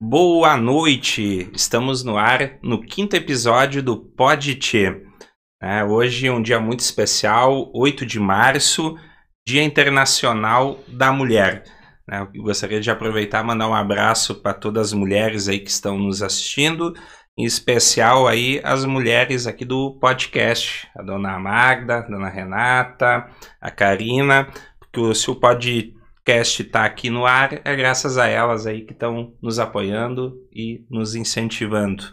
Boa noite! Estamos no ar no quinto episódio do Pod Tchê. É, hoje é um dia muito especial, 8 de março, Dia Internacional da Mulher. É, gostaria de aproveitar e mandar um abraço para todas as mulheres aí que estão nos assistindo, em especial aí as mulheres aqui do podcast, a dona Magda, a dona Renata, a Karina, porque o Pod podcast está aqui no ar é graças a elas aí que estão nos apoiando e nos incentivando.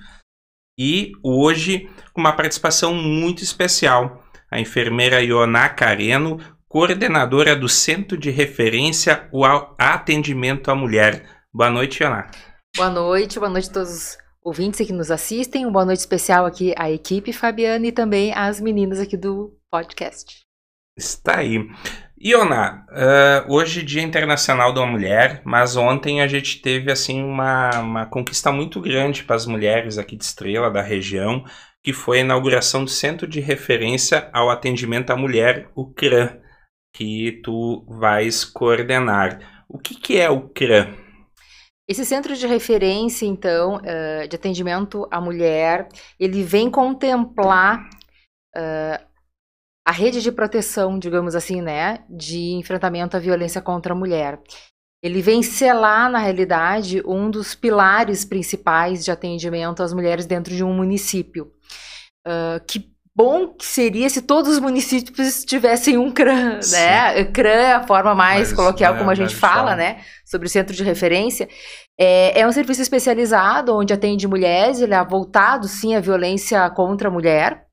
E hoje, com uma participação muito especial, a enfermeira Ioná Careno, coordenadora do Centro de Referência o Atendimento à Mulher. Boa noite, Ioná. Boa noite, boa noite a todos os ouvintes que nos assistem. Uma boa noite especial aqui à equipe Fabiana e também às meninas aqui do podcast. Está aí. Iona, uh, hoje Dia Internacional da Mulher, mas ontem a gente teve assim uma, uma conquista muito grande para as mulheres aqui de Estrela, da região, que foi a inauguração do Centro de Referência ao Atendimento à Mulher, o CRAM, que tu vais coordenar. O que, que é o CRAM? Esse centro de referência, então, uh, de atendimento à mulher, ele vem contemplar uh, a rede de proteção, digamos assim, né, de enfrentamento à violência contra a mulher. Ele vem selar, na realidade, um dos pilares principais de atendimento às mulheres dentro de um município. Uh, que bom que seria se todos os municípios tivessem um CRAM, Sim. né? CRAM é a forma mais coloquial é, como a gente fala, fala, né? Sobre o centro de referência. É, é, um serviço especializado onde atende mulheres, ele é voltado, sim, à violência contra a mulher.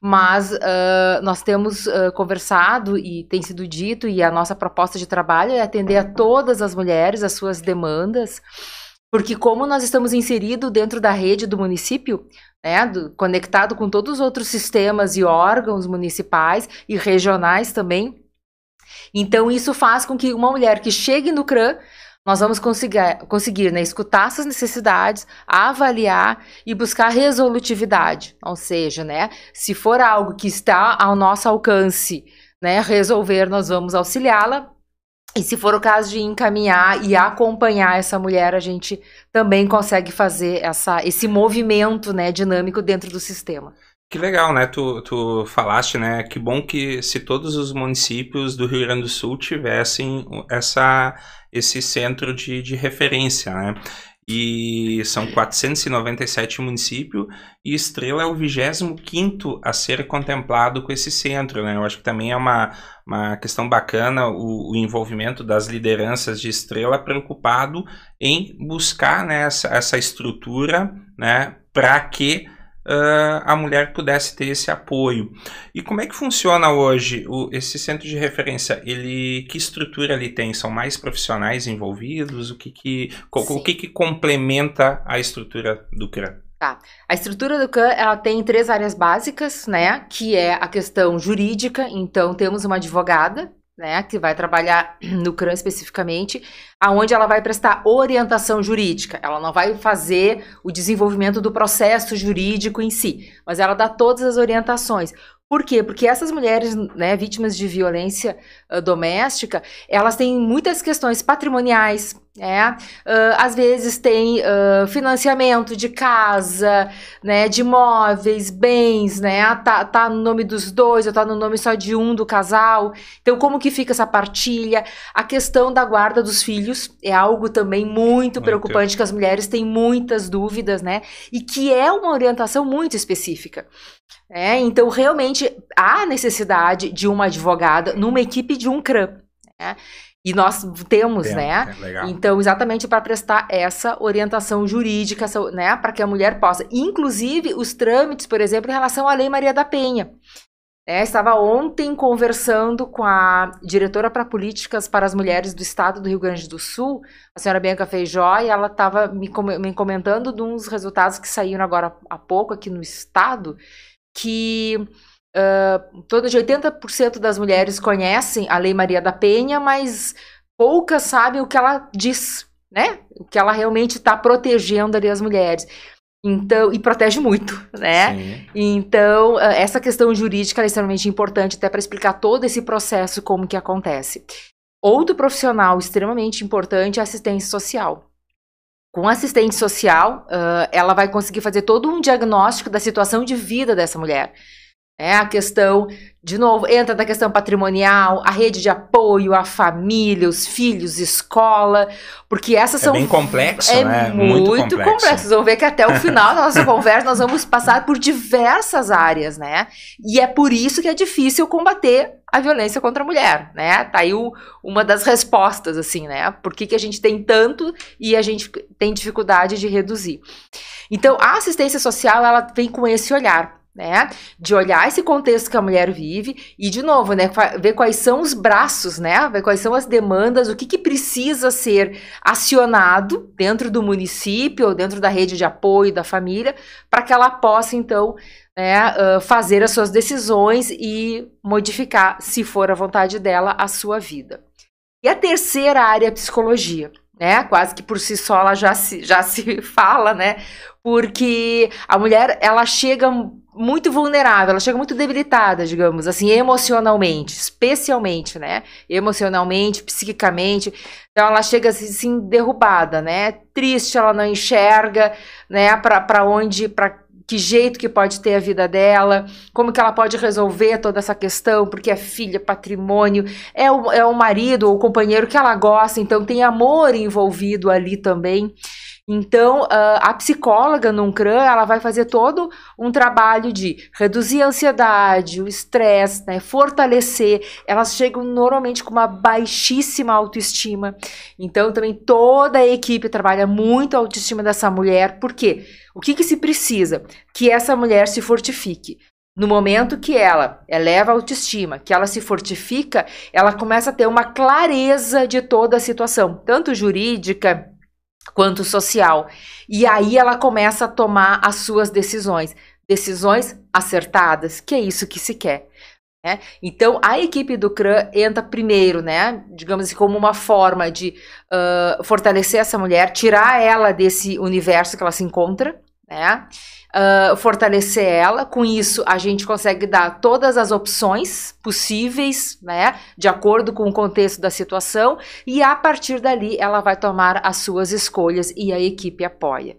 Mas uh, nós temos uh, conversado e tem sido dito, e a nossa proposta de trabalho é atender a todas as mulheres, as suas demandas, porque como nós estamos inseridos dentro da rede do município, né, do, conectado com todos os outros sistemas e órgãos municipais e regionais também, então isso faz com que uma mulher que chegue no CRAM nós vamos conseguir, conseguir né, escutar essas necessidades, avaliar e buscar resolutividade. Ou seja, né, se for algo que está ao nosso alcance né, resolver, nós vamos auxiliá-la. E se for o caso de encaminhar e acompanhar essa mulher, a gente também consegue fazer essa, esse movimento né, dinâmico dentro do sistema. Que legal, né? Tu, tu falaste, né? Que bom que se todos os municípios do Rio Grande do Sul tivessem essa esse centro de, de referência, né? E são 497 municípios e Estrela é o 25 a ser contemplado com esse centro, né? Eu acho que também é uma, uma questão bacana o, o envolvimento das lideranças de Estrela preocupado em buscar né, essa, essa estrutura né, para que uh, a mulher pudesse ter esse apoio. E como é que funciona hoje o, esse centro de referência? Ele que estrutura ele tem? São mais profissionais envolvidos? O que que, o que, que complementa a estrutura do CRAM? Tá. A estrutura do CAN, ela tem três áreas básicas, né? Que é a questão jurídica. Então, temos uma advogada, né, que vai trabalhar no CRAM especificamente, aonde ela vai prestar orientação jurídica. Ela não vai fazer o desenvolvimento do processo jurídico em si, mas ela dá todas as orientações. Por quê? Porque essas mulheres, né, vítimas de violência uh, doméstica, elas têm muitas questões patrimoniais, é, uh, às vezes tem uh, financiamento de casa, né, de imóveis, bens, né, tá, tá no nome dos dois ou tá no nome só de um do casal. Então, como que fica essa partilha? A questão da guarda dos filhos é algo também muito preocupante, que as mulheres têm muitas dúvidas, né, e que é uma orientação muito específica. É, então, realmente, há necessidade de uma advogada numa equipe de um CRAM. Né? E nós temos, Tem, né? É então, exatamente para prestar essa orientação jurídica, né? Para que a mulher possa. Inclusive, os trâmites, por exemplo, em relação à Lei Maria da Penha. É, estava ontem conversando com a diretora para políticas para as mulheres do estado do Rio Grande do Sul, a senhora Bianca Feijó, e ela estava me, me comentando de uns resultados que saíram agora há pouco aqui no estado, que Uh, toda de 80% das mulheres conhecem a Lei Maria da Penha, mas poucas sabem o que ela diz, né? O que ela realmente está protegendo ali as mulheres. Então, e protege muito, né? Sim. Então, essa questão jurídica é extremamente importante até para explicar todo esse processo como que acontece. Outro profissional extremamente importante é a assistência social. Com assistente social, uh, ela vai conseguir fazer todo um diagnóstico da situação de vida dessa mulher. É a questão, de novo, entra na questão patrimonial, a rede de apoio, a família, os filhos, escola, porque essas é são. bem complexo, é né? Muito, Muito complexo. complexo. Vocês vão ver que até o final da nossa conversa nós vamos passar por diversas áreas, né? E é por isso que é difícil combater a violência contra a mulher, né? Tá aí o, uma das respostas, assim, né? Por que, que a gente tem tanto e a gente tem dificuldade de reduzir. Então, a assistência social, ela vem com esse olhar né? De olhar esse contexto que a mulher vive e, de novo, né? Ver quais são os braços, né? Ver quais são as demandas, o que, que precisa ser acionado dentro do município ou dentro da rede de apoio da família para que ela possa, então, né, fazer as suas decisões e modificar, se for a vontade dela, a sua vida. E a terceira área é a psicologia. Né? Quase que por si só ela já se, já se fala, né? Porque a mulher ela chega muito vulnerável, ela chega muito debilitada, digamos, assim, emocionalmente, especialmente, né? Emocionalmente, psiquicamente. Então ela chega assim, assim derrubada, né? Triste, ela não enxerga, né, para onde, para que jeito que pode ter a vida dela, como que ela pode resolver toda essa questão, porque é filha, patrimônio, é o, é o marido ou o companheiro que ela gosta, então tem amor envolvido ali também. Então, a psicóloga no CRAM, ela vai fazer todo um trabalho de reduzir a ansiedade, o estresse, né, fortalecer. Elas chegam normalmente com uma baixíssima autoestima. Então, também toda a equipe trabalha muito a autoestima dessa mulher. Por quê? O que, que se precisa? Que essa mulher se fortifique. No momento que ela eleva a autoestima, que ela se fortifica, ela começa a ter uma clareza de toda a situação, tanto jurídica, quanto social. E aí ela começa a tomar as suas decisões, decisões acertadas, que é isso que se quer. Né? Então a equipe do CRAN entra primeiro, né, digamos assim, como uma forma de uh, fortalecer essa mulher, tirar ela desse universo que ela se encontra, né? uh, fortalecer ela. Com isso, a gente consegue dar todas as opções possíveis, né, de acordo com o contexto da situação, e a partir dali ela vai tomar as suas escolhas e a equipe apoia.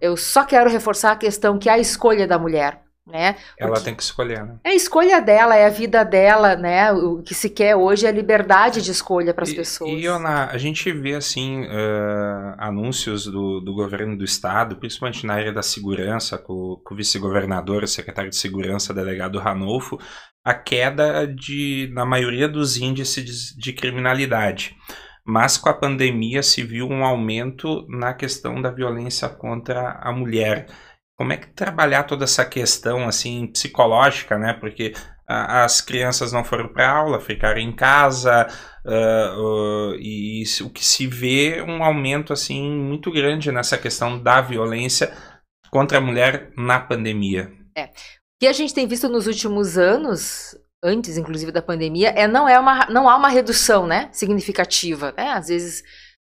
Eu só quero reforçar a questão que é a escolha da mulher né? Ela tem que escolher, né? É a escolha dela, é a vida dela, né? O que se quer hoje é a liberdade de escolha para as pessoas. E, Ana, a gente vê, assim, uh, anúncios do, do governo do estado, principalmente na área da segurança, com, com o vice-governador, o secretário de segurança, delegado Ranolfo, a queda de, na maioria dos índices de, de criminalidade. Mas com a pandemia se viu um aumento na questão da violência contra a mulher. Como é que trabalhar toda essa questão assim psicológica, né? Porque as crianças não foram para aula, ficaram em casa uh, uh, e o que se vê um aumento assim muito grande nessa questão da violência contra a mulher na pandemia. É. O que a gente tem visto nos últimos anos, antes inclusive da pandemia, é não é uma não há uma redução, né, significativa, né? Às vezes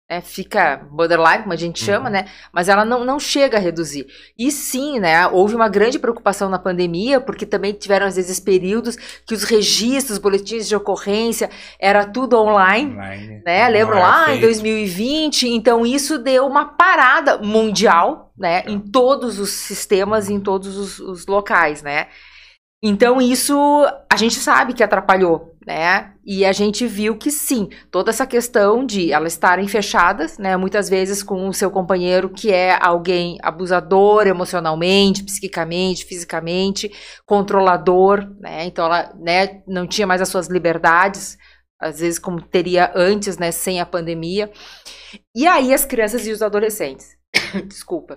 é, fica borderline, como a gente chama, uhum. né? Mas ela não, não chega a reduzir. E sim, né? Houve uma grande preocupação na pandemia, porque também tiveram, às vezes, períodos que os registros, boletins de ocorrência, era tudo online, online. né? Lembram lá feito. em 2020? Então, isso deu uma parada mundial, né? Em todos os sistemas, em todos os, os locais, né? Então, isso a gente sabe que atrapalhou, né? E a gente viu que sim, toda essa questão de elas estarem fechadas, né? Muitas vezes com o seu companheiro que é alguém abusador emocionalmente, psiquicamente, fisicamente, controlador, né? Então, ela né, não tinha mais as suas liberdades, às vezes como teria antes, né? Sem a pandemia. E aí, as crianças e os adolescentes. Desculpa.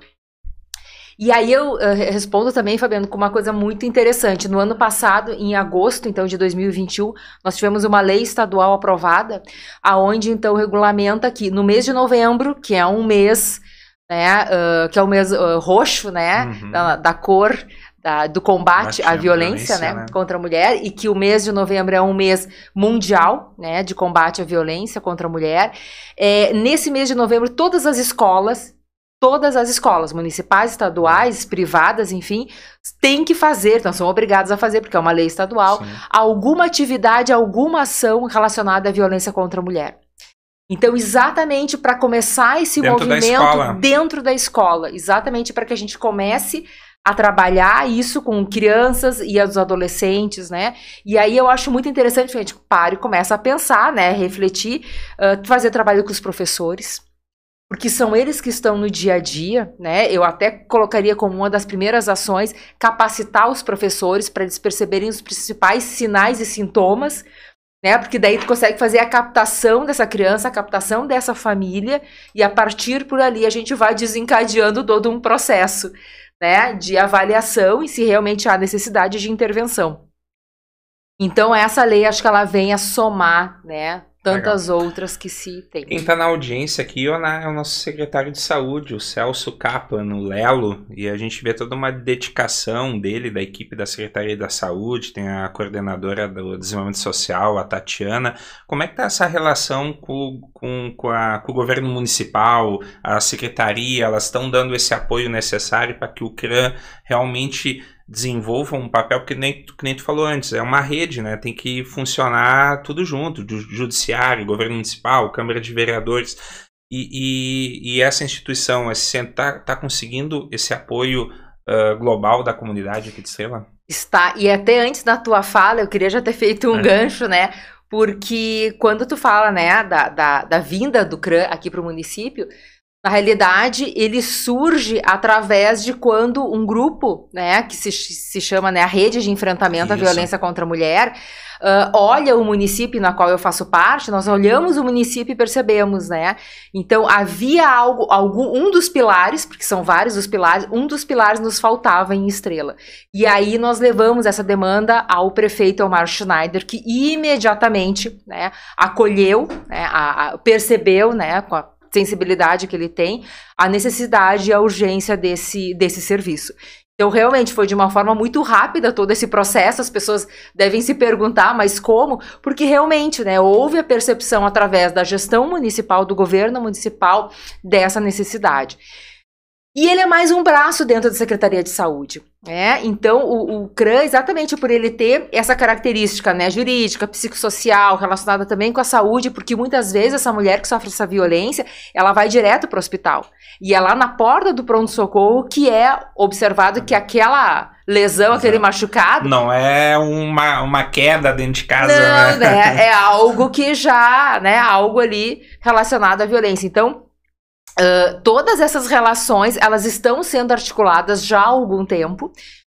E aí eu uh, respondo também, Fabiano, com uma coisa muito interessante. No ano passado, em agosto, então, de 2021, nós tivemos uma lei estadual aprovada, aonde então regulamenta que no mês de novembro, que é um mês, né, uh, que é o mês uh, roxo, né, uhum. da, da, cor da, do combate à violência, violência né, né, contra a mulher, e que o mês de novembro é um mês mundial, né, de combate à violência contra a mulher. É, nesse mês de novembro, todas as escolas todas as escolas, municipais, estaduais, privadas, enfim, têm que fazer, então são obrigadas a fazer, porque é uma lei estadual, Sim. alguma atividade, alguma ação relacionada à violência contra a mulher. Então, exatamente para começar esse Dentro da movimento escola. dentro da escola, exatamente para que a gente comece a trabalhar isso com crianças e os adolescentes, né? E aí eu acho muito interessante que a gente pare e começa a pensar, né? Refletir, ah, fazer trabalho com os professores, porque são eles que estão no dia a dia, né? Eu até colocaria como uma das primeiras ações capacitar os professores para eles perceberem os principais sinais e sintomas, né? Porque daí tu consegue fazer a captação dessa criança, a captação dessa família e a partir por ali a gente vai desencadeando todo um processo, né, de avaliação e se realmente há necessidade de intervenção. Então essa lei acho que ela vem a somar, né, tantas outras que se tem. Quem está na audiência aqui é o é nosso secretário de saúde, o Celso Kaplan, o Lelo, e a gente vê toda uma dedicação dele, da equipe da Secretaria da Saúde, tem a coordenadora do Desenvolvimento Social, a Tatiana. Como é que está essa relação com, com, com, a- com o governo municipal, a secretaria, elas estão dando esse apoio necessário para que o CRAM realmente desenvolva um papel, porque nem, que nem tu falou antes, é uma rede, né? Tem que funcionar tudo junto, ju- judiciário, governo municipal, Câmara de Vereadores. E, e, e essa instituição está tá conseguindo esse apoio ah, global da comunidade aqui de Estrela? Está, e até antes da tua fala, eu queria já ter feito um É. gancho, né? Porque quando tu fala, né, da, da, da vinda do CRAM aqui para o município, na realidade, ele surge através de quando um grupo, né, que se, se chama né, a Rede de Enfrentamento à Isso. Violência contra a Mulher, ah, olha o município na qual eu faço parte, nós olhamos o município e percebemos, né? Então, havia algo, algum, um dos pilares, porque são vários os pilares, um dos pilares nos faltava em Estrela. E aí nós levamos essa demanda ao prefeito Elmar Schneider, que imediatamente né, acolheu, né, a- a- percebeu, né, com a sensibilidade que ele tem, a necessidade e a urgência desse, desse serviço. Então, realmente, foi de uma forma muito rápida todo esse processo. As pessoas devem se perguntar, mas como? Porque realmente, né, houve a percepção através da gestão municipal, do governo municipal, dessa necessidade. E ele é mais um braço dentro da Secretaria de Saúde. Né? Então, o, o CRAM, exatamente por ele ter essa característica né, jurídica, psicossocial, relacionada também com a saúde, porque muitas vezes essa mulher que sofre essa violência, ela vai direto para o hospital. E é lá na porta do pronto-socorro que é observado que aquela lesão, aquele machucado, Não é uma, uma queda dentro de casa, não, né? né? É algo que já, né? Algo ali relacionado à violência. Então, ah, todas essas relações, elas estão sendo articuladas já há algum tempo.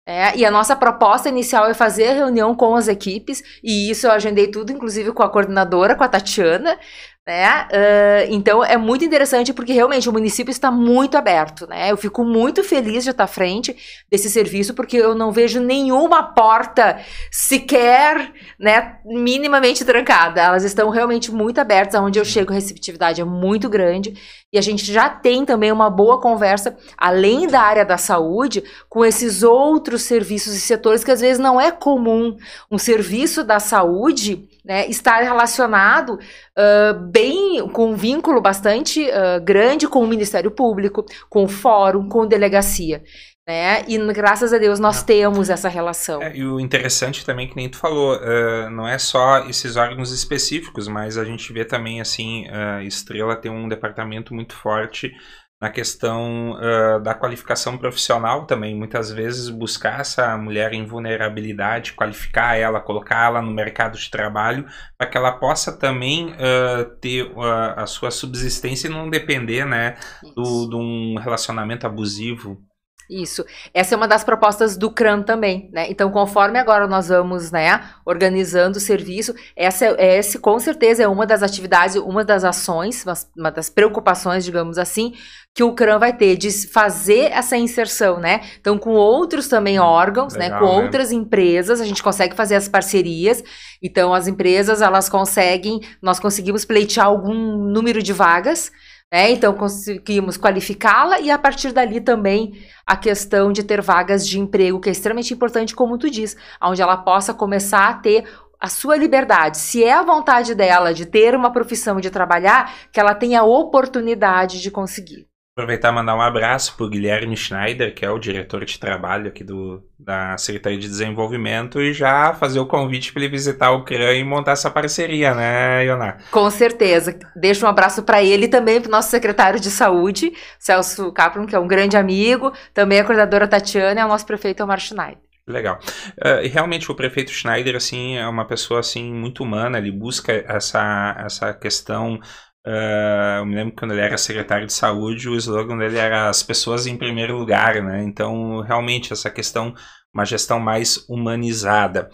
é, e a nossa proposta inicial é fazer a reunião com as equipes, e isso eu agendei tudo, inclusive com a coordenadora, com a Tatiana, né? Ah, então é muito interessante porque realmente o município está muito aberto, né? Eu fico muito feliz de estar à frente desse serviço porque eu não vejo nenhuma porta sequer, né, minimamente trancada. Elas estão realmente muito abertas, aonde eu chego a receptividade é muito grande e a gente já tem também uma boa conversa além da área da saúde com esses outros serviços e setores que às vezes não é comum um serviço da saúde né, estar relacionado ah, bem com um vínculo bastante ah, grande com o Ministério Público, com o Fórum, com delegacia. Né? E graças a Deus nós temos essa relação. É, e o interessante também, que nem tu falou, eh, não é só esses órgãos específicos, mas a gente vê também, assim, a Estrela tem um departamento muito forte na questão eh, da qualificação profissional também. Muitas vezes buscar essa mulher em vulnerabilidade, qualificar ela, colocar ela no mercado de trabalho, para que ela possa também eh, ter ah, a sua subsistência e não depender, né, do, de um relacionamento abusivo. Isso. Essa é uma das propostas do CRAM também, né? Então, conforme agora nós vamos, né, organizando o serviço, essa é, esse com certeza é uma das atividades, uma das ações, uma, uma das preocupações, digamos assim, que o CRAM vai ter de fazer essa inserção, né? Então, com outros também órgãos, né, Legal, com né? outras empresas, a gente consegue fazer as parcerias. Então, as empresas, elas conseguem, nós conseguimos pleitear algum número de vagas, né? Então, conseguimos qualificá-la e a partir dali também a questão de ter vagas de emprego, que é extremamente importante, como tu diz, onde ela possa começar a ter a sua liberdade. Se é a vontade dela de ter uma profissão, de trabalhar, que ela tenha a oportunidade de conseguir. Aproveitar e mandar um abraço para o Guilherme Schneider, que é o diretor de trabalho aqui do, da Secretaria de Desenvolvimento, e já fazer o convite para ele visitar o CRAN e montar essa parceria, né, Ioná? Com certeza. Deixo um abraço para ele e também para o nosso secretário de saúde, Celso Capron, que é um grande amigo, também a coordenadora Tatiana e o nosso prefeito Omar Schneider. Legal. Uh, realmente o prefeito Schneider assim é uma pessoa assim muito humana. Ele busca essa essa questão Uh, eu me lembro que quando ele era secretário de saúde, o slogan dele era as pessoas em primeiro lugar, né? Então, realmente, essa questão, uma gestão mais humanizada.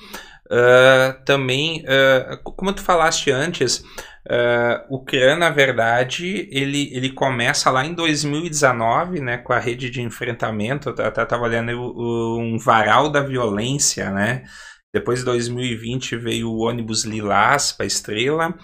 Uh, também, uh, como tu falaste antes, o CRAN, na verdade, ele, ele começa lá em 2019, né, com a rede de enfrentamento, eu estava olhando um varal da violência, né? Depois de 2020 veio o ônibus Lilás para Estrela,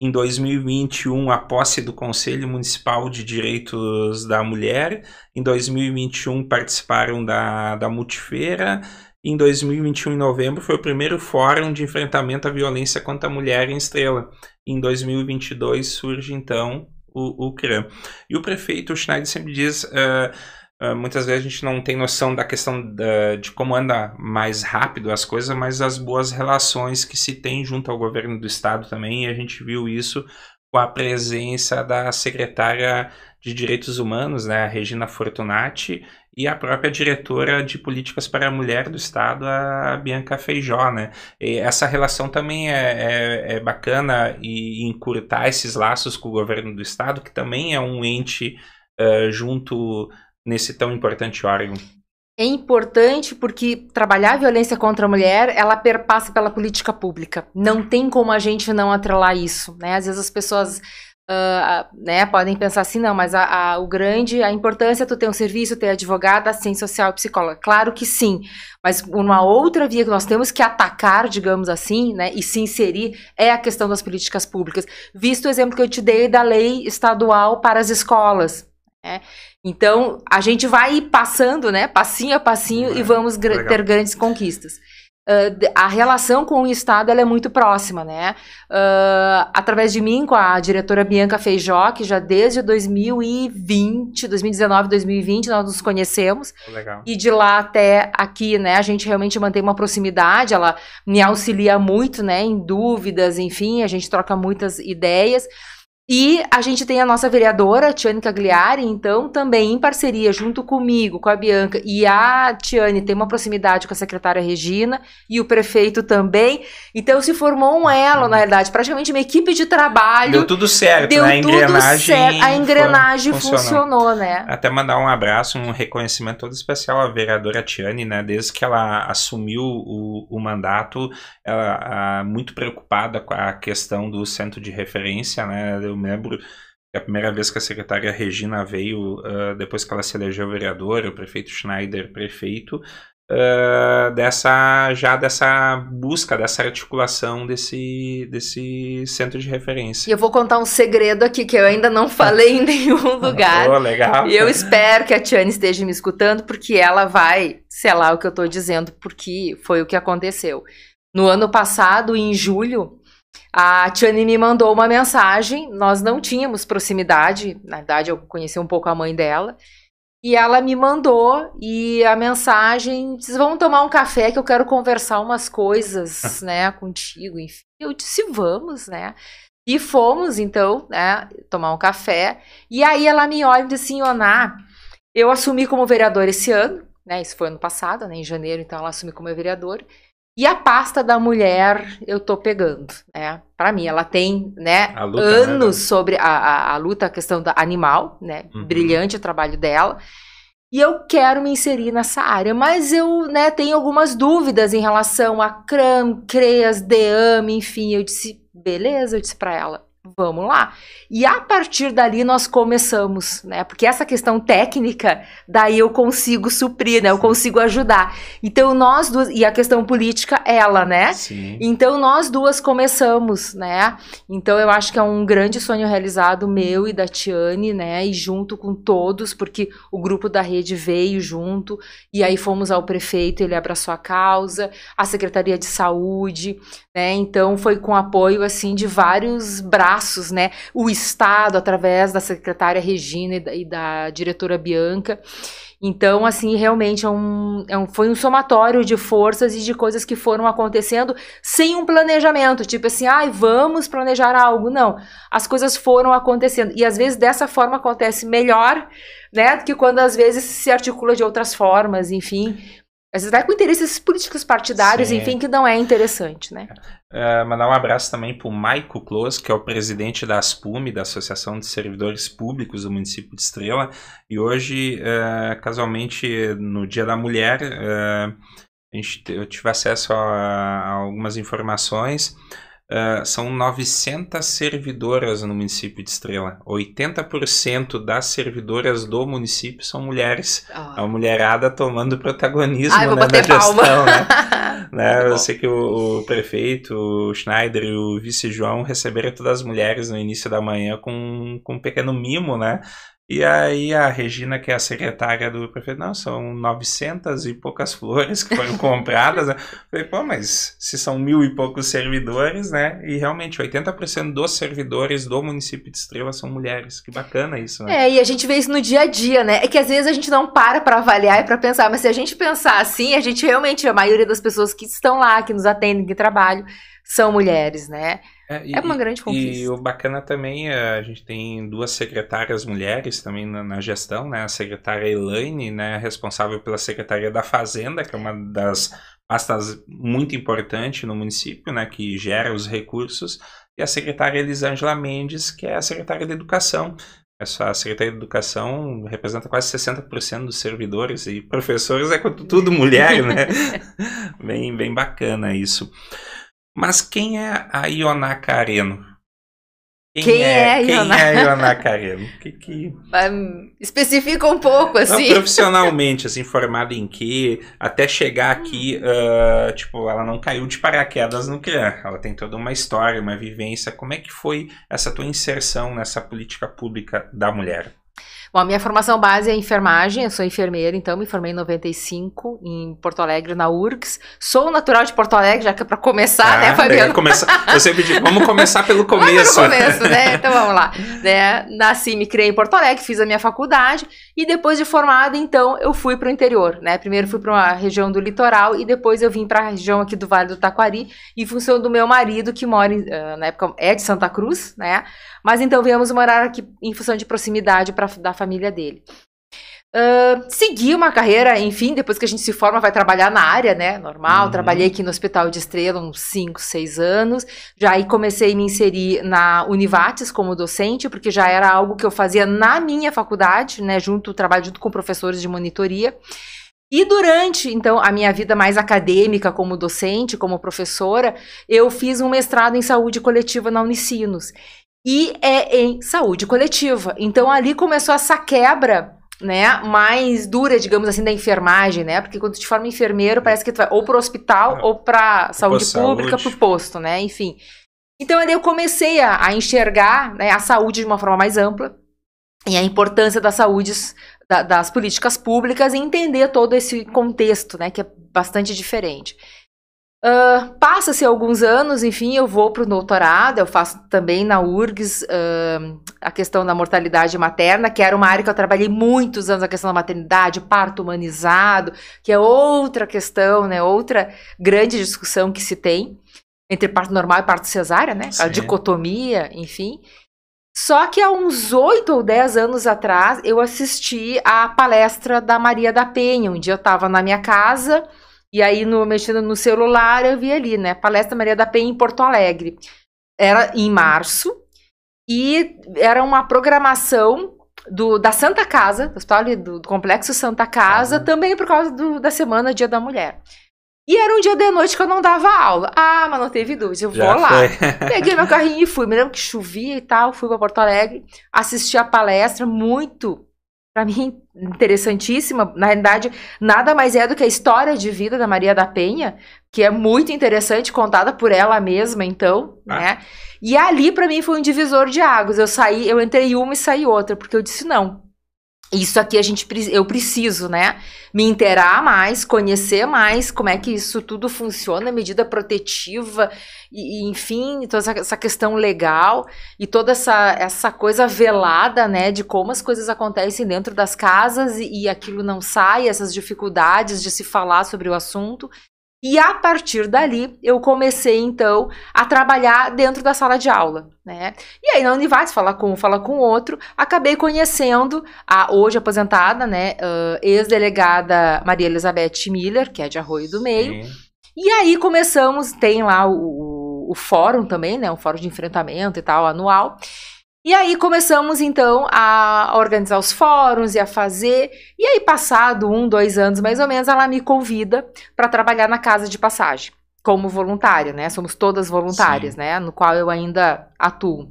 em 2021, a posse do Conselho Municipal de Direitos da Mulher. Em 2021, participaram da, da Multifeira. Em 2021, em novembro, foi o primeiro fórum de enfrentamento à violência contra a mulher em Estrela. Em 2022 surge, então, o, o CRAM. E o prefeito Schneider sempre diz. Uh, Uh, muitas vezes a gente não tem noção da questão da, de como anda mais rápido as coisas, mas as boas relações que se tem junto ao governo do estado também, e a gente viu isso com a presença da secretária de Direitos Humanos, né, Regina Fortunati, e a própria diretora de Políticas para a Mulher do Estado, a Bianca Feijó. Né? E essa relação também é, é, é bacana e encurtar esses laços com o governo do Estado, que também é um ente uh, junto nesse tão importante órgão? É importante porque trabalhar a violência contra a mulher, ela perpassa pela política pública. Não tem como a gente não atrelar isso, né? Às vezes as pessoas uh, né, podem pensar assim, não, mas a, a, o grande, a importância é tu ter um serviço, ter advogada, assistência social e psicóloga. Claro que sim, mas uma outra via que nós temos que atacar, digamos assim, né, e se inserir, é a questão das políticas públicas. Visto o exemplo que eu te dei da lei estadual para as escolas, né? Então, a gente vai passando, né, passinho a passinho, é, e vamos legal. ter grandes conquistas. Uh, a relação com o Estado é muito próxima, né? Uh, através de mim, com a diretora Bianca Feijó, que já desde 2020, 2019, 2020, nós nos conhecemos. Legal. E de lá até aqui, né, a gente realmente mantém uma proximidade, ela me auxilia muito, né, em dúvidas, enfim, a gente troca muitas ideias. E a gente tem a nossa vereadora, Tiane Cagliari, então, também em parceria, junto comigo, com a Bianca, e a Tiane tem uma proximidade com a secretária Regina, e o prefeito também. Então, se formou um elo, na verdade, praticamente uma equipe de trabalho. Deu tudo certo, deu né? A engrenagem, certo. A engrenagem funcionou. funcionou. né? Até mandar um abraço, um reconhecimento todo especial à vereadora Tiane, né? Desde que ela assumiu o, o mandato, ela muito preocupada com a questão do centro de referência, né? Eu lembro que a primeira vez que a secretária Regina veio, uh, depois que ela se elegeu vereadora, o prefeito Schneider prefeito, uh, dessa já dessa busca, dessa articulação desse, desse centro de referência. E eu vou contar um segredo aqui que eu ainda não falei em nenhum lugar. oh, legal. E eu espero que a Tiane esteja me escutando, porque ela vai lá o que eu estou dizendo, porque foi o que aconteceu. No ano passado, em julho, a Tiane me mandou uma mensagem, nós não tínhamos proximidade, na verdade eu conheci um pouco a mãe dela, e ela me mandou e a mensagem diz: "Vamos tomar um café que eu quero conversar umas coisas, né, contigo". Enfim, eu disse: "Vamos, né?". E fomos então, né, tomar um café. E aí ela me olha e diz assim: "Oná, eu assumi como vereador esse ano, né? Isso foi ano passado, né, em janeiro, então ela assumiu como vereadora. E a pasta da mulher eu tô pegando, né? Para mim, ela tem, né, luta, né, anos né? sobre a, a, a, luta, a questão da animal, né? Uhum. Brilhante o trabalho dela. E eu quero me inserir nessa área, mas eu, né, tenho algumas dúvidas em relação a CRAM, CREAS, DEAM, enfim. Eu disse, beleza, eu disse para ela, vamos lá. E a partir dali nós começamos, né? Porque essa questão técnica, daí eu consigo suprir, né? Eu consigo ajudar. Então nós duas, e a questão política, ela, né? Sim. Então nós duas começamos, né? Então eu acho que é um grande sonho realizado meu e da Tiane, né? E junto com todos, porque o grupo da rede veio junto, e aí fomos ao prefeito, ele abraçou a causa, a Secretaria de Saúde, né? Então foi com apoio, assim, de vários braços né? O Estado, através da secretária Regina e da, e da diretora Bianca. Então, assim, realmente é um, é um, foi um somatório de forças e de coisas que foram acontecendo sem um planejamento. Tipo assim, ai, ah, vamos planejar algo. Não. As coisas foram acontecendo. E às vezes dessa forma acontece melhor, né? Do que quando às vezes se articula de outras formas, enfim. Às vezes vai com interesses políticos partidários, Sim. enfim, que não é interessante, né? Uh, mandar um abraço também para o Maico Close, que é o presidente da ASPUME, da Associação de Servidores Públicos do município de Estrela. E hoje, uh, casualmente, no Dia da Mulher, uh, a gente, eu tive acesso a, a algumas informações. Uh, são 900 servidoras no município de Estrela. 80% das servidoras do município são mulheres. Oh. A mulherada tomando protagonismo Ai, né, na gestão. Né? né? Eu sei que o, o, prefeito, o Schneider e o vice João receberam todas as mulheres no início da manhã com, com um pequeno mimo, né? E aí a Regina, que é a secretária do prefeito, não, são 900 e poucas flores que foram compradas. Né? Falei, pô, mas se são mil e poucos servidores, né? E realmente 80% dos servidores do município de Estrela são mulheres. Que bacana isso, né? É, e a gente vê isso no dia a dia, né? É que às vezes a gente não para para avaliar e para pensar, mas se a gente pensar assim, a gente realmente, a maioria das pessoas que estão lá, que nos atendem, que trabalham, são mulheres, né? É, e, é uma grande conquista. E o bacana também, é, a gente tem duas secretárias mulheres também na, na, gestão, né? A secretária Elaine, né, responsável pela Secretaria da Fazenda, que é uma das pastas muito importante no município, né, que gera os recursos, e a secretária Elisângela Mendes, que é a secretária de Educação. Essa Secretaria de Educação representa quase 60% dos servidores e professores é tudo mulher, né? bem, bem bacana isso. Mas quem é a Iona Careno? Quem, quem é, é quem é a Iona Careno? Que, que... Especifica um pouco, assim. Não, profissionalmente, assim, formada em quê? Até chegar aqui, uh, tipo, ela não caiu de paraquedas no CRIAN. Ela tem toda uma história, uma vivência. Como é que foi essa tua inserção nessa política pública da mulher? Bom, a minha formação base é enfermagem, eu sou enfermeira, então me formei em 95 em Porto Alegre, na URGS. Sou natural de Porto Alegre, já que é para começar, né, ah, né, Fabiano? É, começa, eu sempre digo, vamos começar pelo começo. Vamos pelo começo, né? Então vamos lá. Né? Nasci, me criei em Porto Alegre, fiz a minha faculdade e depois de formada, então, eu fui para o interior, né? Primeiro fui para uma região do litoral e depois eu vim para a região aqui do Vale do Taquari, em função do meu marido, que mora, uh, na época, é de Santa Cruz, né? Mas então viemos morar aqui em função de proximidade pra, da família dele. Uh, segui uma carreira, enfim, depois que a gente se forma, vai trabalhar na área, né? Normal. Uhum. Trabalhei aqui no Hospital de Estrela uns 5, 6 anos. Já aí comecei a me inserir na Univates como docente, porque já era algo que eu fazia na minha faculdade, né? Junto, trabalho junto com professores de monitoria. E durante, então, a minha vida mais acadêmica como docente, como professora, eu fiz um mestrado em saúde coletiva na Unicinos e é em saúde coletiva. Então ali começou essa quebra né, mais dura, digamos assim, da enfermagem, né? Porque quando tu te forma enfermeiro, parece que tu vai ou pro hospital é. ou pra saúde pública, saúde. pro posto, né? Enfim. Então ali eu comecei a, a enxergar né, a saúde de uma forma mais ampla e a importância das saúdes, da, das políticas públicas e entender todo esse contexto, né? Que é bastante diferente. Uh, Passa-se alguns anos, enfim, eu vou para o doutorado, eu faço também na URGS uh, a questão da mortalidade materna, que era uma área que eu trabalhei muitos anos, a questão da maternidade, parto humanizado, que é outra questão, né, outra grande discussão que se tem entre parto normal e parto cesárea, né, Sim. a dicotomia, enfim. Só que há uns oito ou dez anos atrás, eu assisti a palestra da Maria da Penha, um dia eu estava na minha casa e aí, no, mexendo no celular, eu vi ali, né? Palestra Maria da Penha em Porto Alegre. Era em março. E era uma programação do, da Santa Casa, do hospital do, do Complexo Santa Casa, uhum. também por causa do, da Semana Dia da Mulher. E era um dia de noite que eu não dava aula. Ah, mas não teve dúvida, eu vou Já lá. Peguei meu carrinho e fui. Me lembro que chovia e tal, fui para Porto Alegre, assisti a palestra, muito para mim, interessantíssima. Na realidade, nada mais é do que a história de vida da Maria da Penha, que é muito interessante, contada por ela mesma, então, ah. né? E ali, para mim, foi um divisor de águas. Eu saí, eu entrei uma e saí outra, porque eu disse, não, isso aqui a gente eu preciso, né? Me inteirar mais, conhecer mais como é que isso tudo funciona, medida protetiva e, e enfim, toda essa, essa, questão legal e toda essa, essa coisa velada, né, de como as coisas acontecem dentro das casas e, e aquilo não sai, essas dificuldades de se falar sobre o assunto. E a partir dali, eu comecei então a trabalhar dentro da sala de aula, né? E aí na Univates, fala com um, fala com outro, acabei conhecendo a hoje aposentada, né, uh, ex-delegada Maria Elizabeth Miller, que é de Arroio do Meio. Sim. E aí começamos, tem lá o, o fórum também, né, o fórum de enfrentamento e tal, anual. E aí começamos então a organizar os fóruns e a fazer. E aí, passado um, dois anos mais ou menos, ela me convida para trabalhar na casa de passagem como voluntária, né? Somos todas voluntárias, Sim. né? No qual eu ainda atuo.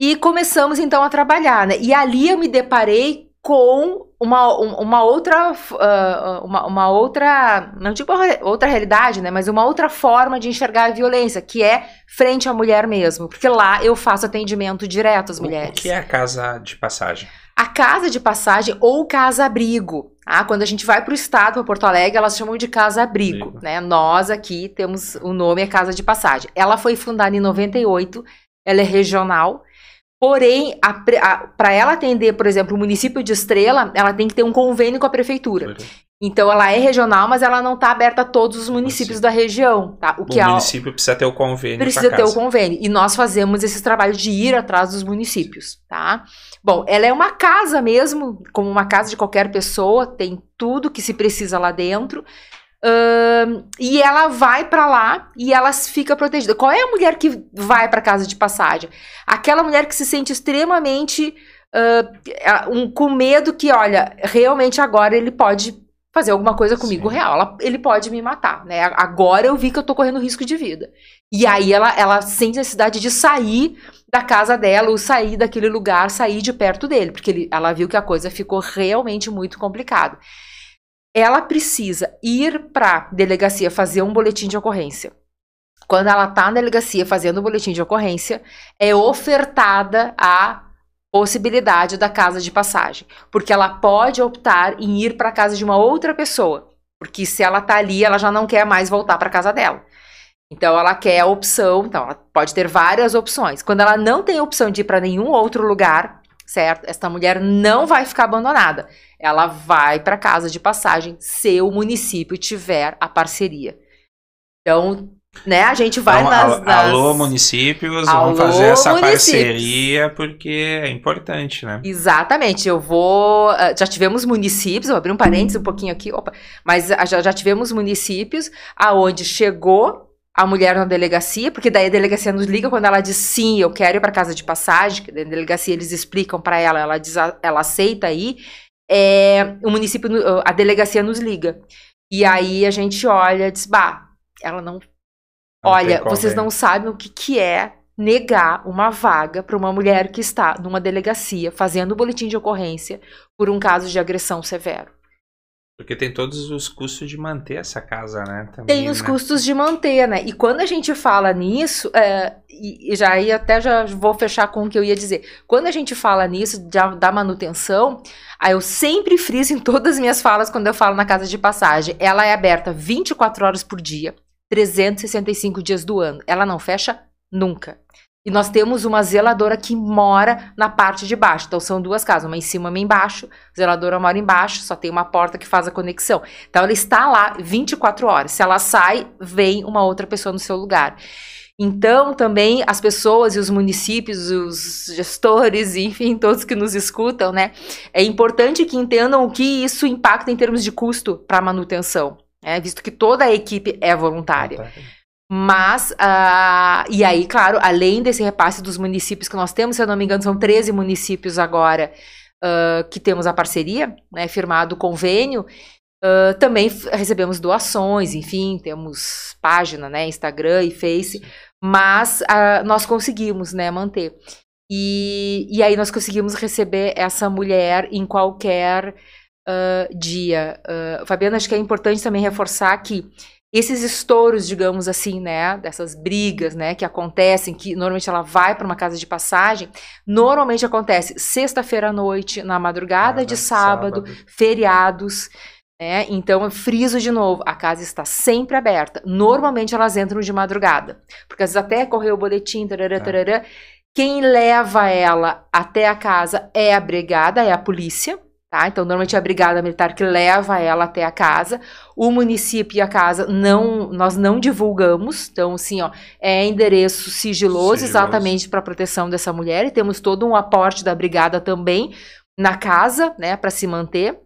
E começamos então a trabalhar, né? E ali eu me deparei com uma, uma outra uh, uma, uma, outra não digo outra realidade né mas uma outra forma de enxergar a violência que é frente à mulher mesmo porque lá eu faço atendimento direto às mulheres o que é a casa de passagem a casa de passagem ou casa abrigo ah, quando a gente vai para o estado, para Porto Alegre, elas chamam de casa abrigo, né? Nós aqui temos o nome é casa de passagem. Ela foi fundada em 98, ela é regional Porém, para ela atender, por exemplo, o município de Estrela, ela tem que ter um convênio com a prefeitura. Então, ela é regional, mas ela não está aberta a todos os municípios da região. Tá? O, que o município é, precisa ter o convênio. Precisa ter o convênio. E nós fazemos esse trabalho de ir atrás dos municípios. Tá? Bom, ela é uma casa mesmo, como uma casa de qualquer pessoa, tem tudo que se precisa lá dentro. Uh, e ela vai para lá e ela fica protegida. Qual é a mulher que vai para casa de passagem? Aquela mulher que se sente extremamente uh, um, com medo que, olha, realmente agora ele pode fazer alguma coisa comigo Sim. real. Ela, ele pode me matar, né? Agora eu vi que eu tô correndo risco de vida. E aí ela, ela sente a necessidade de sair da casa dela, ou sair daquele lugar, sair de perto dele, porque ele, ela viu que a coisa ficou realmente muito complicada ela precisa ir para delegacia fazer um boletim de ocorrência. Quando ela está na delegacia fazendo o boletim de ocorrência, é ofertada a possibilidade da casa de passagem, porque ela pode optar em ir para a casa de uma outra pessoa, porque se ela está ali, ela já não quer mais voltar para casa dela. Então ela quer a opção, então ela pode ter várias opções. Quando ela não tem opção de ir para nenhum outro lugar, certo? Esta mulher não vai ficar abandonada. Ela vai para casa de passagem se o município tiver a parceria. Então, né, a gente vai então, nas, nas... Alô, municípios, Alô, vamos fazer essa municípios. parceria porque é importante, né? Exatamente, eu vou... Ah, já tivemos municípios, vou abrir um parênteses um pouquinho aqui, opa, mas já, já tivemos municípios aonde chegou a mulher na delegacia, porque daí a delegacia nos liga quando ela diz sim, eu quero ir para casa de passagem, que na delegacia eles explicam para ela, ela diz, ela aceita aí, é, o município, a delegacia nos liga. E aí a gente olha diz, bah, ela não, não olha, vocês não sabem o que que é negar uma vaga para uma mulher que está numa delegacia fazendo o boletim de ocorrência por um caso de agressão severo. Porque tem todos os custos de manter essa casa, né? Também, tem os né? custos de manter, né? E quando a gente fala nisso, é, e, já ia até já vou fechar com o que eu ia dizer. Quando a gente fala nisso da, da manutenção, aí eu sempre friso em todas as minhas falas quando eu falo na casa de passagem. Ela é aberta 24 horas por dia, 365 dias do ano. Ela não fecha nunca. E nós temos uma zeladora que mora na parte de baixo. Então são duas casas, uma em cima e uma embaixo. A zeladora mora embaixo, só tem uma porta que faz a conexão. Então ela está lá 24 horas. Se ela sai, vem uma outra pessoa no seu lugar. Então, também as pessoas e os municípios, os gestores, enfim, todos que nos escutam, né? É importante que entendam o que isso impacta em termos de custo para a manutenção, né? visto que toda a equipe é voluntária. Mas, uh, e aí, claro, além desse repasse dos municípios que nós temos, se eu não me engano, são 13 municípios agora uh, que temos a parceria, né, firmado o convênio, uh, também recebemos doações, enfim, temos página, né, Instagram e Face, mas nós conseguimos, né, manter. E, e aí nós conseguimos receber essa mulher em qualquer dia. Fabiana, acho que é importante também reforçar que esses estouros, digamos assim, né, dessas brigas, né, que acontecem, que normalmente ela vai para uma casa de passagem, normalmente acontece sexta-feira à noite, na madrugada de sábado, sábado, feriados, né? Então, friso de novo, a casa está sempre aberta. Normalmente elas entram de madrugada, porque às vezes até correu o boletim, tarará, é. tarará. Quem leva ela até a casa é a brigada, é a polícia, Tá? Então, normalmente é a brigada militar que leva ela até a casa. O município e a casa não, nós não divulgamos. Então, assim, ó, é endereço sigiloso, sigiloso. exatamente para proteção dessa mulher. E temos todo um aporte da brigada também na casa, né, para se manter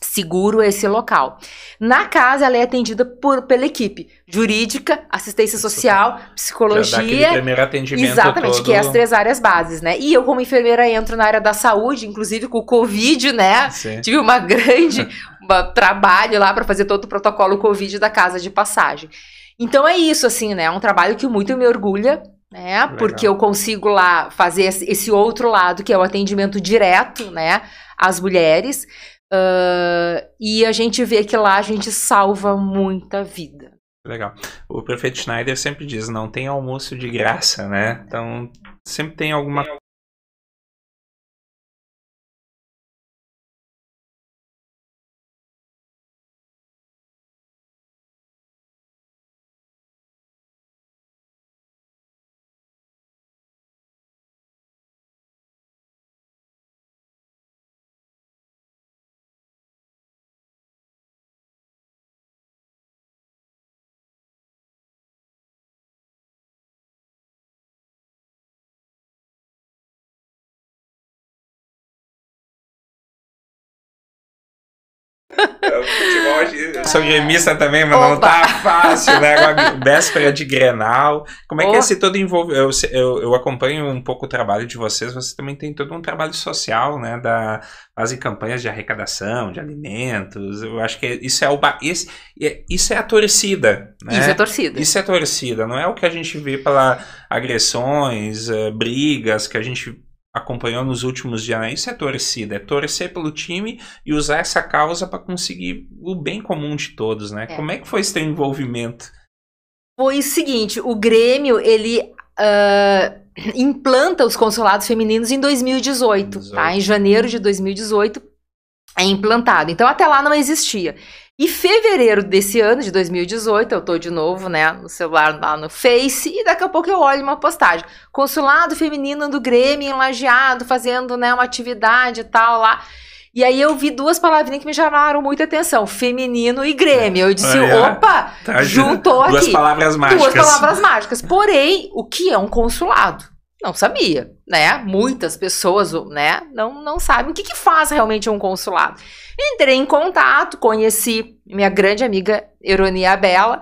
seguro esse local. Na casa, ela é atendida por, pela equipe jurídica, assistência social, psicologia. primeiro atendimento Exatamente, todo... que é as três áreas bases, né? E eu, como enfermeira, entro na área da saúde, inclusive com o Covid, né? Sim. Tive uma grande trabalho lá para fazer todo o protocolo Covid da casa de passagem. Então é isso, assim, né? É um trabalho que muito me orgulha, né? Legal. Porque eu consigo lá fazer esse outro lado, que é o atendimento direto, né? Às mulheres. Uh, e a gente vê que lá a gente salva muita vida. Legal. O prefeito Schneider sempre diz: não tem almoço de graça, né? Então sempre tem alguma Sou gremista também, mas Opa. não tá fácil, né? Véspera de Grenal. Como é que é esse todo envolve? Eu, eu, eu, acompanho um pouco o trabalho de vocês, você também tem todo um trabalho social, né? Da, fazem campanhas de arrecadação, de alimentos. Eu acho que isso é o esse, é, isso é a torcida, né? Isso é torcida. Isso é torcida, não é o que a gente vê pela agressões, uh, brigas que a gente acompanhou nos últimos dias, isso é torcida, é torcer pelo time e usar essa causa para conseguir o bem comum de todos, né? É. Como é que foi esse teu envolvimento? Foi o seguinte, o Grêmio, ele uh, implanta os consulados femininos em 2018, 2018, tá? Em janeiro de 2018 é implantado. Então até lá não existia. E fevereiro desse ano, de 2018, eu tô de novo, né, no celular lá no Face, e daqui a pouco eu olho uma postagem. Consulado feminino do Grêmio enlajeado, fazendo, né, uma atividade e tal lá. E aí eu vi duas palavrinhas que me chamaram muita atenção, feminino e Grêmio. Eu disse, opa, tá, juntou duas aqui. Duas palavras mágicas. Duas palavras mágicas. Porém, o que é um consulado? Não sabia, né? Muitas pessoas, né, não, não sabem o que, que faz realmente um consulado. Entrei em contato, conheci minha grande amiga Eronia Bela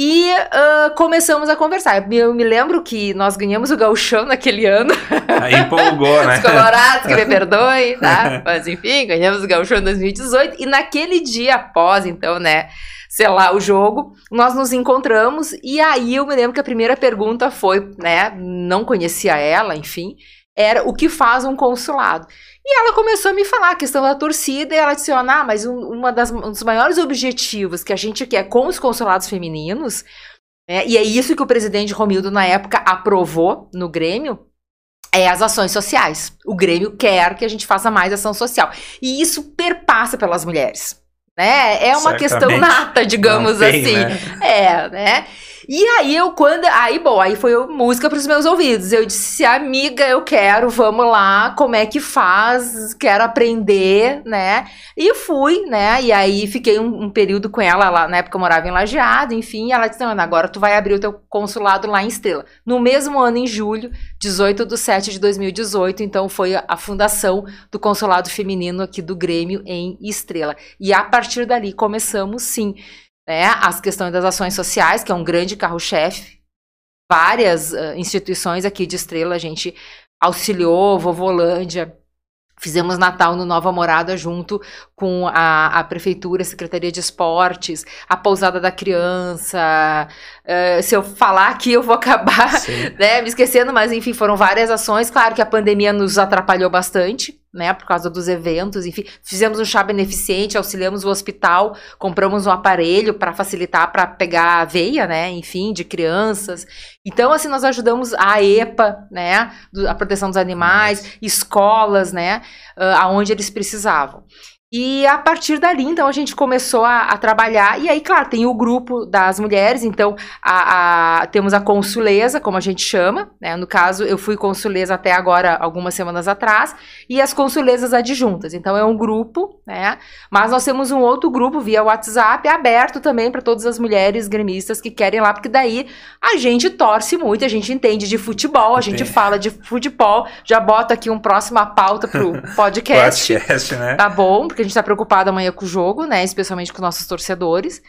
e uh, começamos a conversar. Eu me lembro que nós ganhamos o gauchão naquele ano. Aí empolgou, né? Os colorados, que me perdoem, tá? Mas enfim, ganhamos o gauchão em 2018. E naquele dia após, então, né, sei lá, o jogo, nós nos encontramos. E aí eu me lembro que a primeira pergunta foi, né, não conhecia ela, enfim, era o que faz um consulado. E ela começou a me falar a questão da torcida, e ela disse: ah, mas um, uma das, um dos maiores objetivos que a gente quer com os consulados femininos, né, e é isso que o presidente Romildo, na época, aprovou no Grêmio, é as ações sociais. O Grêmio quer que a gente faça mais ação social. E isso perpassa pelas mulheres. Né? É uma Certamente. questão nata, digamos tem, assim. Né? É, né? E aí eu quando. Aí, bom, aí foi música para os meus ouvidos. Eu disse, amiga, eu quero, vamos lá, como é que faz? Quero aprender, né? E fui, né? E aí fiquei um, um período com ela lá, na época eu morava em Lajeado, enfim. Ela disse: Ana, agora tu vai abrir o teu consulado lá em Estrela. No mesmo ano, em julho, 18 de 7 de 2018, então foi a fundação do consulado feminino aqui do Grêmio em Estrela. E a partir dali começamos sim né, as questões das ações sociais, que é um grande carro-chefe. Várias uh, instituições aqui de Estrela a gente auxiliou, Vovolândia, Fizemos Natal no Nova Morada junto com a, a Prefeitura, a Secretaria de Esportes, a Pousada da Criança. Uh, se eu falar aqui, eu vou acabar né, me esquecendo, mas enfim, foram várias ações. Claro que a pandemia nos atrapalhou bastante, né, por causa dos eventos, enfim, fizemos um chá beneficente, auxiliamos o hospital, compramos um aparelho para facilitar para pegar a veia, né, enfim, de crianças. Então, assim, nós ajudamos a EPA, né, a proteção dos animais, escolas, né, aonde eles precisavam. E a partir dali, então, a gente começou a, a, trabalhar. E aí, claro, tem o grupo das mulheres. Então, a, a, temos a consuleza, como a gente chama. Né? No caso, eu fui consuleza até agora, algumas semanas atrás. E as consulezas adjuntas. Então, é um grupo, né? Mas nós temos um outro grupo via WhatsApp, aberto também para todas as mulheres gremistas que querem lá. Porque daí a gente torce muito, a gente entende de futebol, a gente fala de futebol. Já bota aqui um próxima pauta pro podcast. podcast, né? Tá bom? Porque a gente tá preocupado amanhã com o jogo, né? Especialmente com nossos torcedores.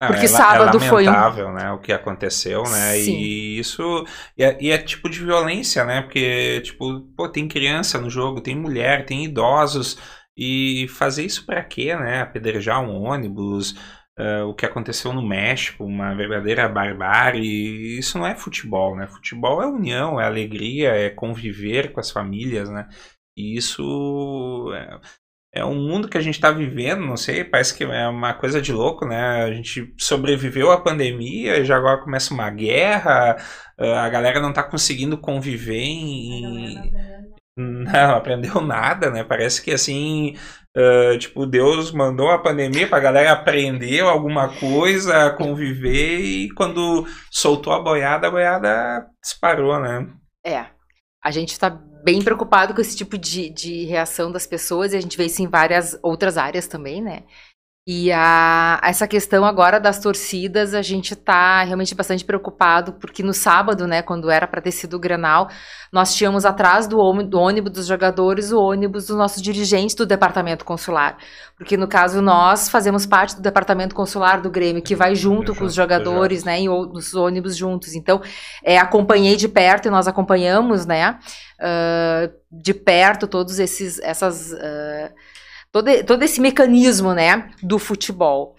Porque é, sábado é foi um. né? O que aconteceu, né? Sim. E isso. E é, e é, tipo de violência, né? Porque, tipo, pô, tem criança no jogo, tem mulher, tem idosos. E fazer isso para quê, né? Apedrejar um ônibus. Uh, o que aconteceu no México, uma verdadeira barbárie. Isso não é futebol, né? Futebol é união, é alegria, é conviver com as famílias, né? E isso. É um mundo que a gente está vivendo, não sei, parece que é uma coisa de louco, né? A gente sobreviveu à pandemia, já agora começa uma guerra, ah, a galera não está conseguindo conviver em. Não aprendeu nada, né? Parece que assim, uh, tipo, Deus mandou a pandemia para a galera aprender alguma coisa, conviver, e quando soltou a boiada, a boiada disparou, né? É. A gente está bem preocupado com esse tipo de, de reação das pessoas, e a gente vê isso em várias outras áreas também, né? E a, essa questão agora das torcidas, a gente está realmente bastante preocupado, porque no sábado, né, quando era para ter sido o Grenal, nós tínhamos atrás do, do, ônibus dos jogadores o ônibus dos nossos dirigentes do departamento consular. Porque no caso nós fazemos parte do departamento consular do Grêmio, que vai junto com os jogadores, né, em, nos ônibus juntos. Então, é, acompanhei de perto e nós acompanhamos, né, uh, de perto todos esses, essas... Uh, todo, todo esse mecanismo, né, do futebol.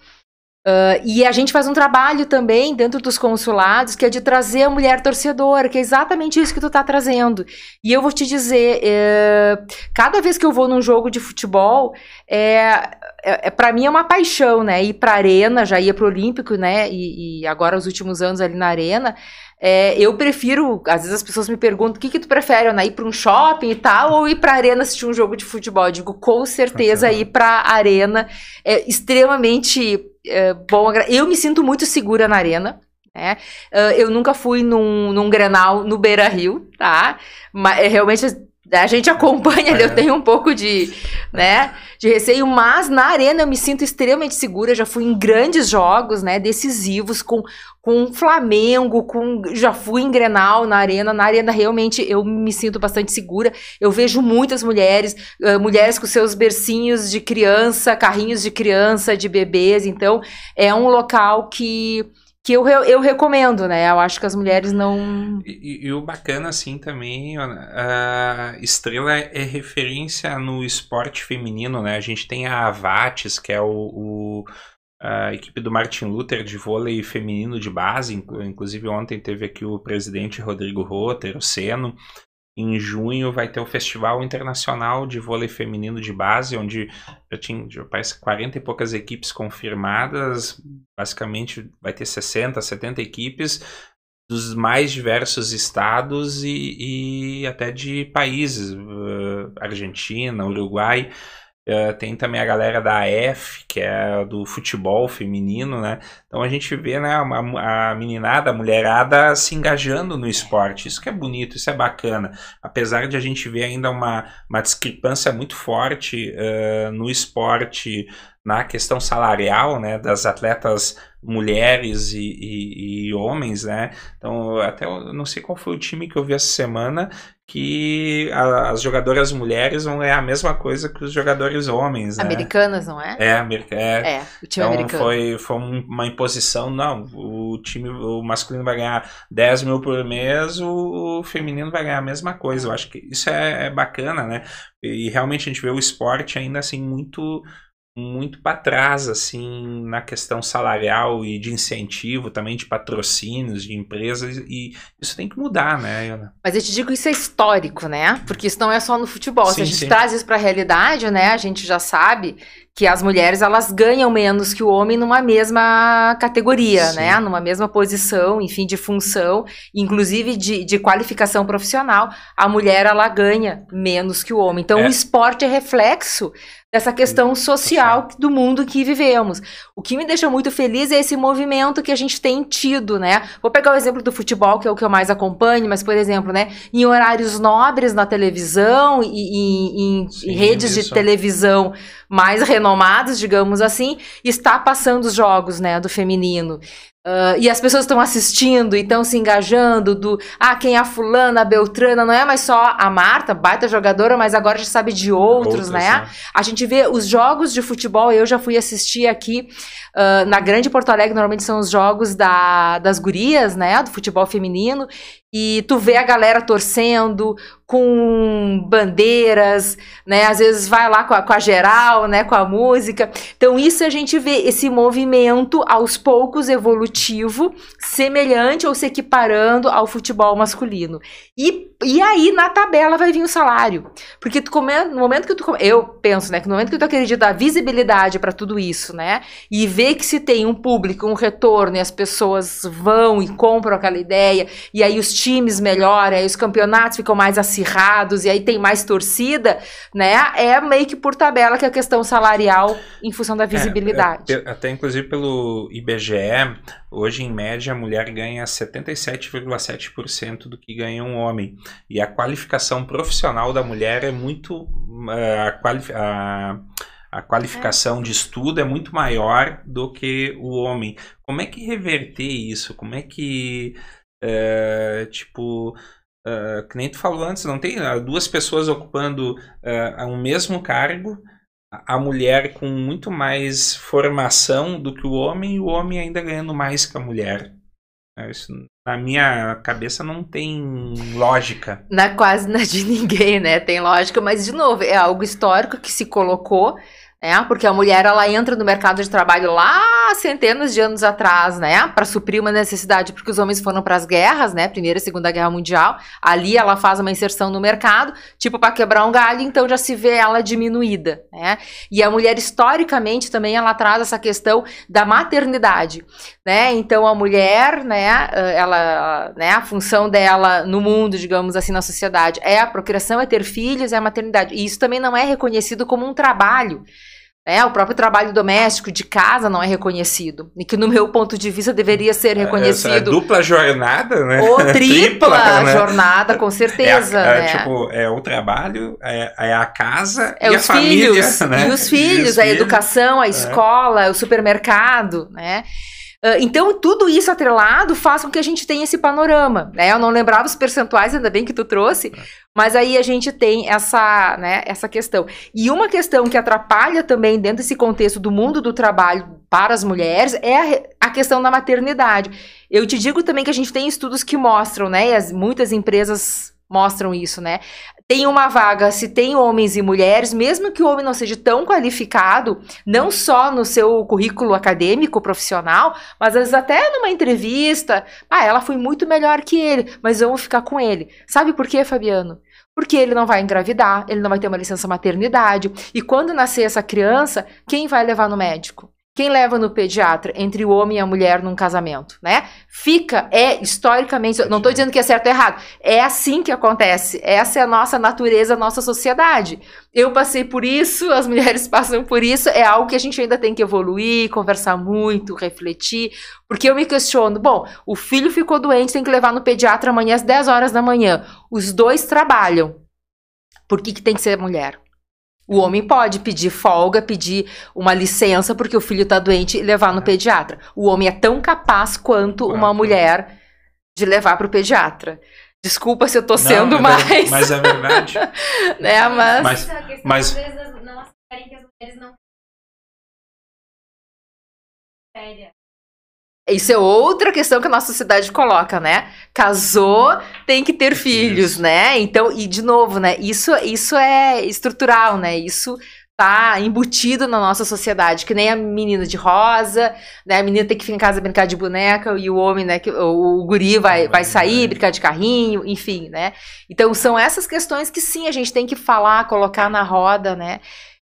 Uh, e a gente faz um trabalho também dentro dos consulados que é de trazer a mulher torcedora, que é exatamente isso que tu tá trazendo. E eu vou te dizer, é, cada vez que eu vou num jogo de futebol, é, é, é para mim é uma paixão, né? Ir pra arena, já ia pro Olímpico, né? E, e agora os últimos anos ali na arena. É, eu prefiro, às vezes as pessoas me perguntam, o que, que tu prefere, Ana, ir para um shopping e tal, ou ir para arena assistir um jogo de futebol? Eu digo, com certeza ir para arena é extremamente é, bom. Eu me sinto muito segura na arena. né uh, eu nunca fui num, num Grenal no Beira Rio, tá? Mas é, realmente a gente acompanha, é. eu tenho um pouco de, né, de receio, mas na arena eu me sinto extremamente segura, já fui em grandes jogos, né, decisivos com com Flamengo, com já fui em Grenal na arena, na arena realmente eu me sinto bastante segura. Eu vejo muitas mulheres, uh, mulheres com seus bercinhos de criança, carrinhos de criança, de bebês, então é um local que que eu, eu recomendo, né? Eu acho que as mulheres não. E, e o bacana, assim, também, a Estrela é referência no esporte feminino, né? A gente tem a Avates, que é o, o a equipe do Martin Luther de vôlei feminino de base, inclusive ontem teve aqui o presidente Rodrigo Rotter, o Seno. Em junho vai ter o Festival Internacional de Vôlei Feminino de Base, onde já tinha, já parece, 40 e poucas equipes confirmadas. Basicamente vai ter 60, 70 equipes dos mais diversos estados e, e até de países, uh, Argentina, Uruguai. Uh, tem também a galera da AF, que é do futebol feminino, né? Então a gente vê né, a, a meninada, a mulherada se engajando no esporte. Isso que é bonito, isso é bacana. Apesar de a gente ver ainda uma, uma discrepância muito forte uh, no esporte na questão salarial, né, das atletas mulheres e, e, e, homens, né? Então, até eu não sei qual foi o time que eu vi essa semana que a, as jogadoras mulheres vão ganhar a mesma coisa que os jogadores homens, né? Americanas, não é? É, é. é o time então, americano. Foi, foi uma imposição, não, o time, o masculino vai ganhar 10 mil por mês, o, o feminino vai ganhar a mesma coisa. Eu acho que isso é, é bacana, né? E realmente a gente vê o esporte ainda assim muito muito para trás, assim, na questão salarial e de incentivo, também de patrocínios de empresas, e isso tem que mudar, né, Ana? Mas eu te digo isso é histórico, né? Porque isso não é só no futebol. Sim, Se a gente sim. traz isso para a realidade, né, a gente já sabe que as mulheres elas ganham menos que o homem numa mesma categoria, Sim. né? Numa mesma posição, enfim, de função, inclusive de, de qualificação profissional, a mulher ela ganha menos que o homem. Então É. o esporte é reflexo dessa questão social do mundo que vivemos. O que me deixa muito feliz é esse movimento que a gente tem tido, né? Vou pegar o exemplo do futebol, que é o que eu mais acompanho, mas, por exemplo, né, em horários nobres na televisão e, em- redes de isso. televisão mais renomadas, digamos assim, está passando os jogos, né, do feminino. Ah, e as pessoas estão assistindo e estão se engajando do ah, quem é a fulana, a Beltrana, não é mais só a Marta, baita jogadora, mas agora já sabe de outros, né? A gente vê os jogos de futebol, eu já fui assistir aqui ah, na Grande Porto Alegre, normalmente são os jogos da, das gurias, né? Do futebol feminino. E tu vê a galera torcendo com bandeiras, né? Às vezes vai lá com a, com a geral, né? Com a música. Então, isso a gente vê esse movimento aos poucos evolutivo, semelhante ou se equiparando ao futebol masculino. E, e aí, na tabela, vai vir o salário. Porque tu come, no momento que tu. Eu penso, né? Que no momento que tu acredita dar visibilidade para tudo isso, né? E ver que se tem um público, um retorno, e as pessoas vão e compram aquela ideia, e aí os times melhoram, aí os campeonatos ficam mais acirrados, e aí tem mais torcida, né? É meio que por tabela que é a questão salarial em função da visibilidade. É, é, até inclusive pelo IBGE, hoje em média a mulher ganha 77,7% do que ganha um homem. E a qualificação profissional da mulher é muito. eh, a, quali- a- a qualificação de estudo é muito maior do que o homem. Como é que reverter isso? Como é que. eh, tipo. eh, que nem tu falou antes, não tem ah, duas pessoas ocupando eh, um mesmo cargo a mulher com muito mais formação do que o homem e o homem ainda ganhando mais que a mulher. É, Isso, na minha cabeça não tem lógica. É quase na de ninguém, né? Tem lógica, mas de novo, é algo histórico que se colocou, né? Porque a mulher ela entra no mercado de trabalho lá centenas de anos atrás, né? Para suprir uma necessidade, porque os homens foram para as guerras, né? Primeira e Segunda Guerra Mundial. Ali ela faz uma inserção no mercado, tipo para quebrar um galho, então já se vê ela diminuída, né? E a mulher historicamente também ela traz essa questão da maternidade, né? Então a mulher, né, ela, né, a função dela no mundo, digamos assim, na sociedade, é a procriação, é ter filhos, é a maternidade. E isso também não é reconhecido como um trabalho. Né? O próprio trabalho doméstico de casa não é reconhecido. E que, no meu ponto de vista, deveria ser Essa é reconhecido. dupla jornada, né? Ou tripla, né? jornada, com É, certeza. a- é, né? tipo, é o trabalho, é, é a casa É e os a família, filhos, né? e os filhos, os a filhos. educação, a escola, o supermercado, né? Ah, Então, tudo isso atrelado faz com que a gente tenha esse panorama, né? Eu não lembrava os percentuais, ainda bem que tu trouxe, mas aí a gente tem essa, né, essa questão. E uma questão que atrapalha também dentro desse contexto do mundo do trabalho para as mulheres é a, a questão da maternidade. Eu te digo também que a gente tem estudos que mostram, né? E as, muitas empresas mostram isso, né? Tem uma vaga, se tem homens e mulheres, mesmo que o homem não seja tão qualificado, não só no seu currículo acadêmico, profissional, mas às vezes até numa entrevista, ah, ela foi muito melhor que ele, mas vamos ficar com ele. Sabe por quê, Fabiano? Porque ele não vai engravidar, ele não vai ter uma licença maternidade. E quando nascer essa criança, quem vai levar no médico? Quem leva no pediatra entre o homem e a mulher num casamento, né? Fica, é historicamente, não estou dizendo que é certo ou errado, é assim que acontece. Essa é a nossa natureza, a nossa sociedade. Eu passei por isso, as mulheres passam por isso, é algo que a gente ainda tem que evoluir, conversar muito, refletir, porque eu me questiono, bom, o filho ficou doente, tem que levar no pediatra amanhã às 10 horas da manhã. Os dois trabalham. Por que, que tem que ser mulher? O homem pode pedir folga, pedir uma licença porque o filho está doente e levar no pediatra. O homem é tão capaz quanto uma mulher de levar para o pediatra. Desculpa se eu tô Não, sendo é mais, Mas é verdade. né? Mas, Mas- questão, mas- isso é outra questão que a nossa sociedade coloca, né? Casou, tem que ter filhos, Isso. né? Então, e de novo, né? Isso, isso é estrutural, né? Isso tá embutido na nossa sociedade, que nem a menina de rosa, né? A menina tem que ficar em casa brincar de boneca e o homem, né? Que, o, o guri vai, vai sair, brincar de carrinho, enfim, né? Então são essas questões que sim a gente tem que falar, colocar na roda, né?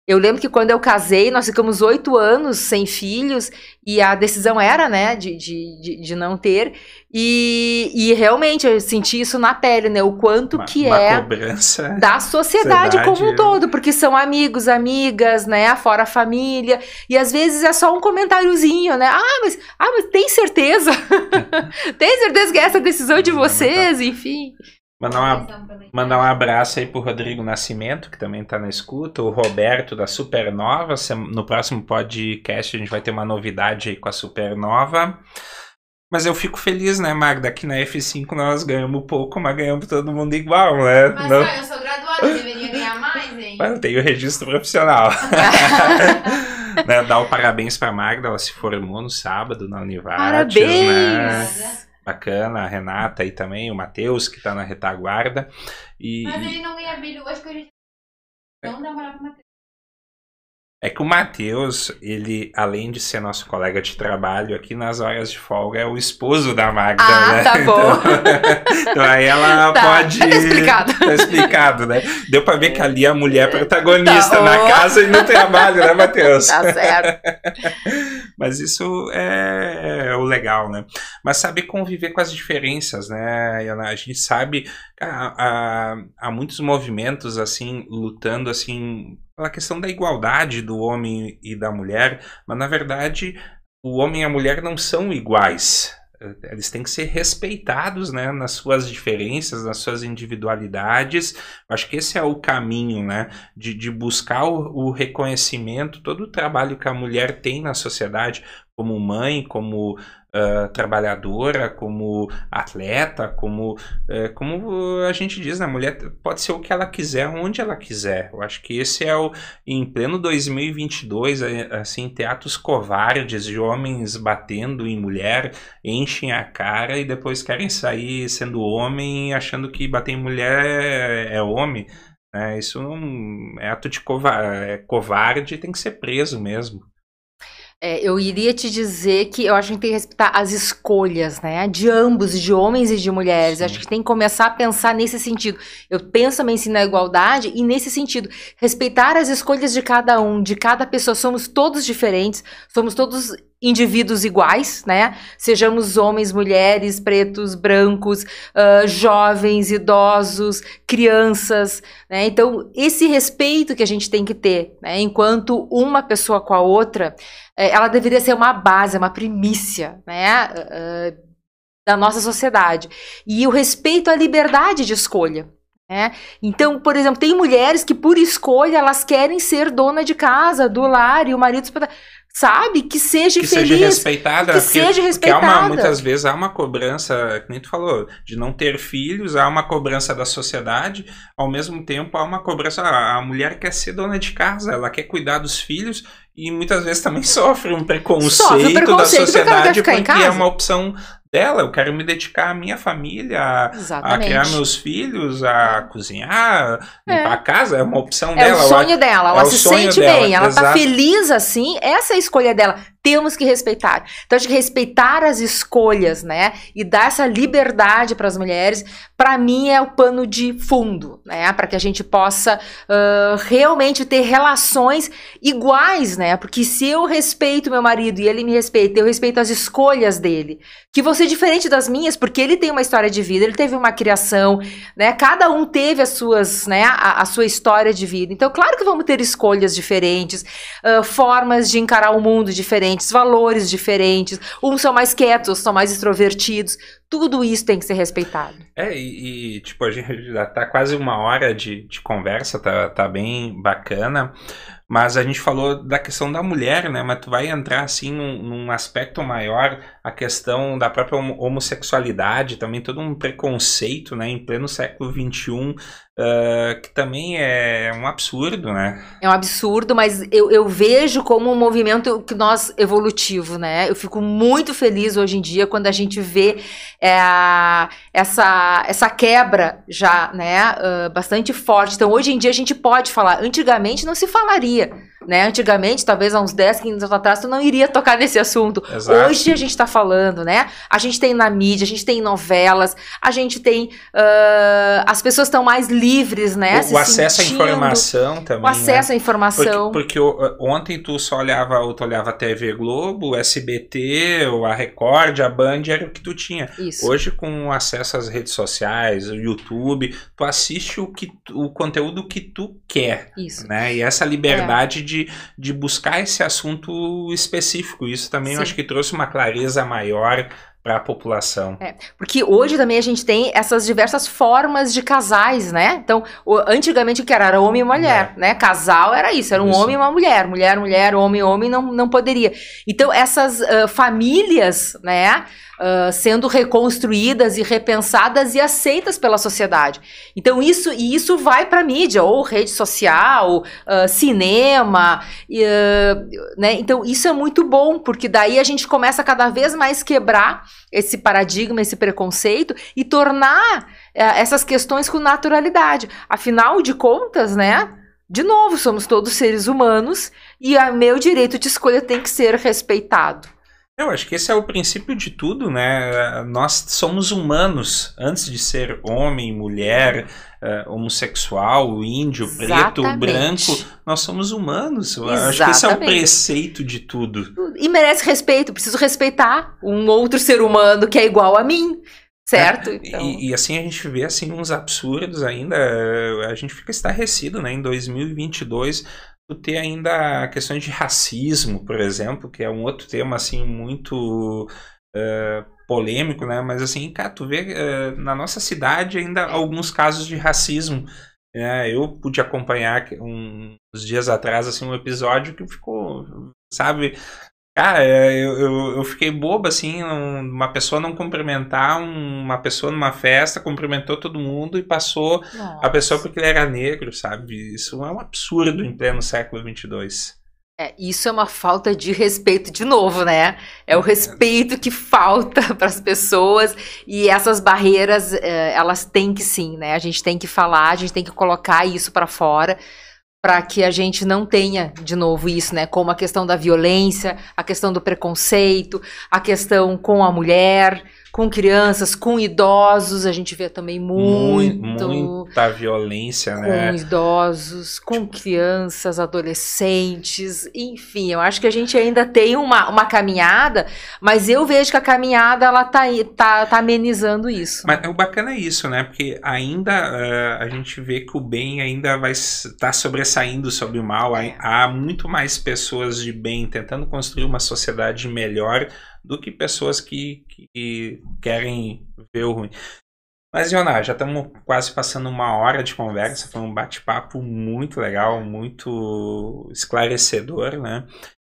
Eu lembro que quando eu casei, nós ficamos oito anos sem filhos e a decisão era, né, de, de, de, não ter. E, e, realmente eu senti isso na pele, né, o quanto Uma- que uma é cobrança. da sociedade Sociedade, como um é. todo, porque são amigos, amigas, né, fora a família, e às vezes é só um comentáriozinho, né, ah, mas, ah, mas tem certeza? tem certeza que é essa decisão de vocês, enfim. Mandar, uma, mandar um abraço aí pro Rodrigo Nascimento, que também tá na escuta, o Roberto da Supernova. No próximo podcast a gente vai ter uma novidade aí com a Supernova. Mas eu fico feliz, né, Magda, que na F5 nós ganhamos pouco, mas ganhamos todo mundo igual, né? Mas Não- eu sou graduada, eu deveria ganhar mais, hein? Mas eu tenho registro profissional. né, dar o parabéns pra Magda, ela se formou no sábado na Univates, Parabéns! né? Bacana, a Renata aí também, o Matheus, que tá na retaguarda. E Mas ele não ganha brilho. Acho que a gente não dá moral pro Matheus. É que o Matheus, ele, além de ser nosso colega de trabalho aqui nas horas de folga, é o esposo da Magda, Ah, né? tá bom. Então, então aí ela Tá, pode. tá explicado. Tá explicado, né? Deu pra ver que ali é a mulher protagonista Tá, na casa e no trabalho, né, Matheus? Tá certo. Mas isso é, é o legal, né? Mas saber conviver com as diferenças, né? A gente sabe há, há, há muitos movimentos assim lutando assim pela questão da igualdade do homem e da mulher, mas na verdade o homem e a mulher não são iguais. Eles têm que ser respeitados né, nas suas diferenças, nas suas individualidades. Acho que esse é o caminho, né? De, de buscar o, o reconhecimento, todo o trabalho que a mulher tem na sociedade, como mãe, como ah, trabalhadora, como atleta, como, eh, como a gente diz, né? a mulher pode ser o que ela quiser, onde ela quiser. Eu acho que esse é o, em pleno 2022, eh, assim, teatros covardes de homens batendo em mulher, enchem a cara e depois querem sair sendo homem, achando que bater em mulher é, é homem. né? isso é ato de cova é covarde tem que ser preso mesmo. É, eu iria te dizer que eu acho que a gente tem que respeitar as escolhas, né? De ambos, de homens e de mulheres. Acho que tem que começar a pensar nesse sentido. Eu penso também sim na igualdade e nesse sentido. Respeitar as escolhas de cada um, de cada pessoa. Somos todos diferentes, somos todos indivíduos iguais, né? Sejamos homens, mulheres, pretos, brancos, ah, jovens, idosos, crianças, né? Então, esse respeito que a gente tem que ter, né? Enquanto uma pessoa com a outra, eh, ela deveria ser uma base, uma primícia, né? ah, da nossa sociedade. E o respeito à liberdade de escolha. Né? Então, por exemplo, tem mulheres que, por escolha, elas querem ser dona de casa, do lar, e o marido sabe que seja que feliz. seja respeitada. que porque, seja porque há respeitada. uma, muitas vezes há uma cobrança, que nem tu falou, de não ter filhos, há uma cobrança da sociedade, ao mesmo tempo há uma cobrança, ah, a mulher quer ser dona de casa, ela quer cuidar dos filhos e muitas vezes também sofre um preconceito, Sofre um preconceito da sociedade porque é uma opção dela, eu quero me dedicar à minha família, a, a criar meus filhos, a cozinhar, limpar a casa, é uma opção É dela. o eu sonho dela, ela é o se sente dela, bem, ela tá exato. feliz assim, essa é a escolha dela. Temos que respeitar. Então, acho que respeitar as escolhas, né? E dar essa liberdade para as mulheres, para mim é o pano de fundo, né? Para que a gente possa ah, realmente ter relações iguais, né? Porque se eu respeito meu marido e ele me respeita, eu respeito as escolhas dele, que vão ser diferentes das minhas, porque ele tem uma história de vida, ele teve uma criação, né? Cada um teve as suas, né? A, a sua história de vida. Então, claro que vamos ter escolhas diferentes, ah, formas de encarar o mundo diferentes, valores diferentes. Uns são mais quietos, são mais extrovertidos. Tudo isso tem que ser respeitado. É, e, e, tipo, a gente já tá quase uma hora de, de conversa, tá, tá bem bacana. Mas a gente falou da questão da mulher, né? Mas tu vai entrar assim num, num aspecto maior, a questão da própria homo- homossexualidade, também todo um preconceito, né? Em pleno século XXI, ah, que também é um absurdo, né? É um absurdo, mas eu, eu vejo como um movimento que nós evolutivo, né? Eu fico muito feliz hoje em dia quando a gente vê é essa, essa quebra já, né, ah, bastante forte. Então, hoje em dia a gente pode falar. Antigamente não se falaria, né? Antigamente, talvez há uns 10, 15 anos atrás, tu não iria tocar nesse assunto. Exato. Hoje a gente tá falando, né? A gente tem na mídia, a gente tem novelas, a gente tem. ah, as pessoas estão mais livres, né? o, o acesso à sentindo, informação também. O acesso à né? informação. Porque, porque o- ontem tu só olhava, ou tu olhava a TV Globo, o SBT, ou a Record, a Band, era o que tu tinha. Isso. Hoje, com acesso às redes sociais, o YouTube, tu assiste o, que, o conteúdo que tu quer. Isso. Né? E essa liberdade de, de buscar esse assunto específico. Isso também eu acho que trouxe uma clareza maior para a população. Porque hoje também a gente tem essas diversas formas de casais, né? Então, antigamente o que era? Era homem e mulher, né? Casal era isso, era um É. Isso. homem e uma mulher. Mulher, mulher, homem, homem, não, não poderia. Então, essas ah, famílias, né? ah, sendo reconstruídas e repensadas e aceitas pela sociedade. Então, isso, e isso vai para mídia, ou rede social, ah, cinema, né? Então, isso é muito bom, porque daí a gente começa a cada vez mais quebrar esse paradigma, esse preconceito e tornar eh, essas questões com naturalidade. Afinal de contas, né? De novo, somos todos seres humanos e o meu direito de escolha tem que ser respeitado. Eu acho que esse é o princípio de tudo, né? Nós somos humanos antes de ser homem, mulher, eh, homossexual, índio, preto, Exatamente. branco. Nós somos humanos. Eu acho que esse é o Exatamente. preceito de tudo. E merece respeito, preciso respeitar um outro ser humano que é igual a mim, certo? Então, E, e assim a gente vê assim uns absurdos ainda. eh, A gente fica estarrecido, né? Em 2022, tu ter ainda questões de racismo, por exemplo, que é um outro tema assim muito eh, polêmico, né? Mas assim, cara, tu vê eh, na nossa cidade ainda alguns casos de racismo. né? eu pude acompanhar um- uns dias atrás assim um episódio que ficou, sabe? Cara, eu, eu, eu fiquei bobo, assim, um- uma pessoa não cumprimentar um- uma pessoa numa festa, cumprimentou todo mundo e passou a pessoa porque ele era negro, sabe? Isso é um absurdo em pleno século 22. É, isso é uma falta de respeito de novo, né? É o respeito que falta para as pessoas e essas barreiras, eh, elas têm que sim, né? A gente tem que falar, a gente tem que colocar isso para fora para que a gente não tenha de novo isso, né? Como a questão da violência, a questão do preconceito, a questão com a mulher, com crianças, com idosos, a gente vê também muito, muita violência, com né? idosos, com crianças, adolescentes, enfim, eu acho que a gente ainda tem uma, uma caminhada, mas eu vejo que a caminhada ela tá, tá, tá amenizando isso. Mas o bacana é isso, né? Porque ainda eh, a gente vê que o bem ainda vai estar sobressaindo sobre o mal. É. Há muito mais pessoas de bem tentando construir uma sociedade melhor do que pessoas que, que querem ver o ruim. Mas, Ioná, já estamos quase passando uma hora de conversa. Foi um bate-papo muito legal, muito esclarecedor, né?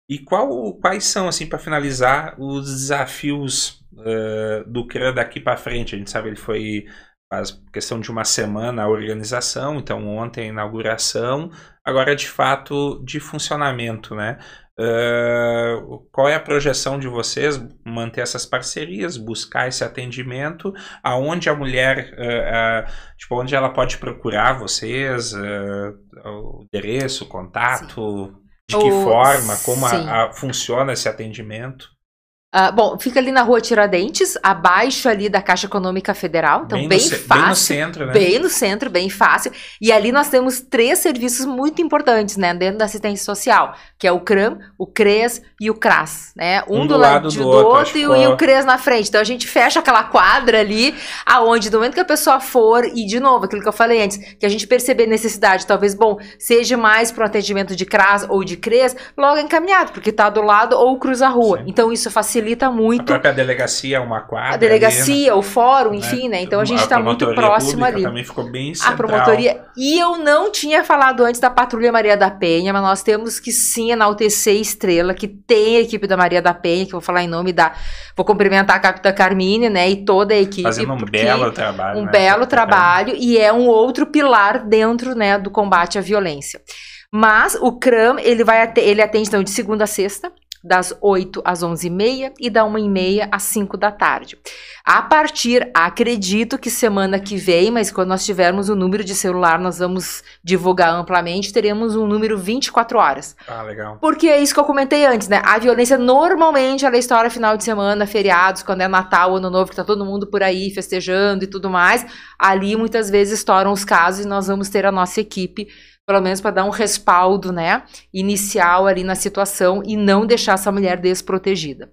E qual, quais são, assim, para finalizar, os desafios eh, do CRAN daqui para frente? A gente sabe ele foi faz questão de uma semana a organização, então ontem a inauguração, agora de fato de funcionamento, né? Eh, qual é a projeção de vocês? Manter essas parcerias, buscar esse atendimento, aonde a mulher, eh, eh, tipo, onde ela pode procurar vocês, o endereço, o contato, de que forma, como sim. a- a- funciona esse atendimento? Ah, bom, fica ali na rua Tiradentes, abaixo ali da Caixa Econômica Federal, então bem, no, ce- fácil. bem no centro, né? Bem no centro, bem fácil. E ali nós temos três serviços muito importantes, né, dentro da assistência social, que é o CRAM, o CRES e o CRAS, né? Um, Um do, do lado do do outro, outro, e, o- e o CRES na frente. Então a gente fecha aquela quadra ali, aonde no momento que a pessoa for, e de novo, aquilo que eu falei antes, que a gente perceber necessidade, talvez, bom, seja mais para um atendimento de CRAS ou de CRES, logo é encaminhado, porque tá do lado ou cruza a rua. Sim. então isso facilita A muito própria delegacia é uma quadra. a delegacia, o fórum, ali, né? enfim, né? Então a gente A está muito próximo ali. também ficou bem A central. promotoria. E eu não tinha falado antes da Patrulha Maria da Penha, mas nós temos que sim enaltecer Estrela, que tem a equipe da Maria da Penha, que eu vou falar em nome da. Vou cumprimentar a Capitã Carmine, né? E toda a equipe. Fazendo um belo trabalho. um né? belo trabalho e é um outro pilar dentro né, do combate à violência. Mas o CRAM, ele vai ele atende então de segunda a sexta, das 8 às 11h30 e da 1h30 às 5 da tarde. A partir, acredito que semana que vem, mas quando nós tivermos o número de celular, nós vamos divulgar amplamente, teremos um número 24 horas. Ah, legal. Porque é isso que eu comentei antes, né? A violência normalmente ela estoura final de semana, feriados, quando é Natal, Ano Novo, que tá todo mundo por aí festejando e tudo mais. Ali muitas vezes estouram os casos e nós vamos ter a nossa equipe pelo menos para dar um respaldo, né, inicial ali na situação e não deixar essa mulher desprotegida.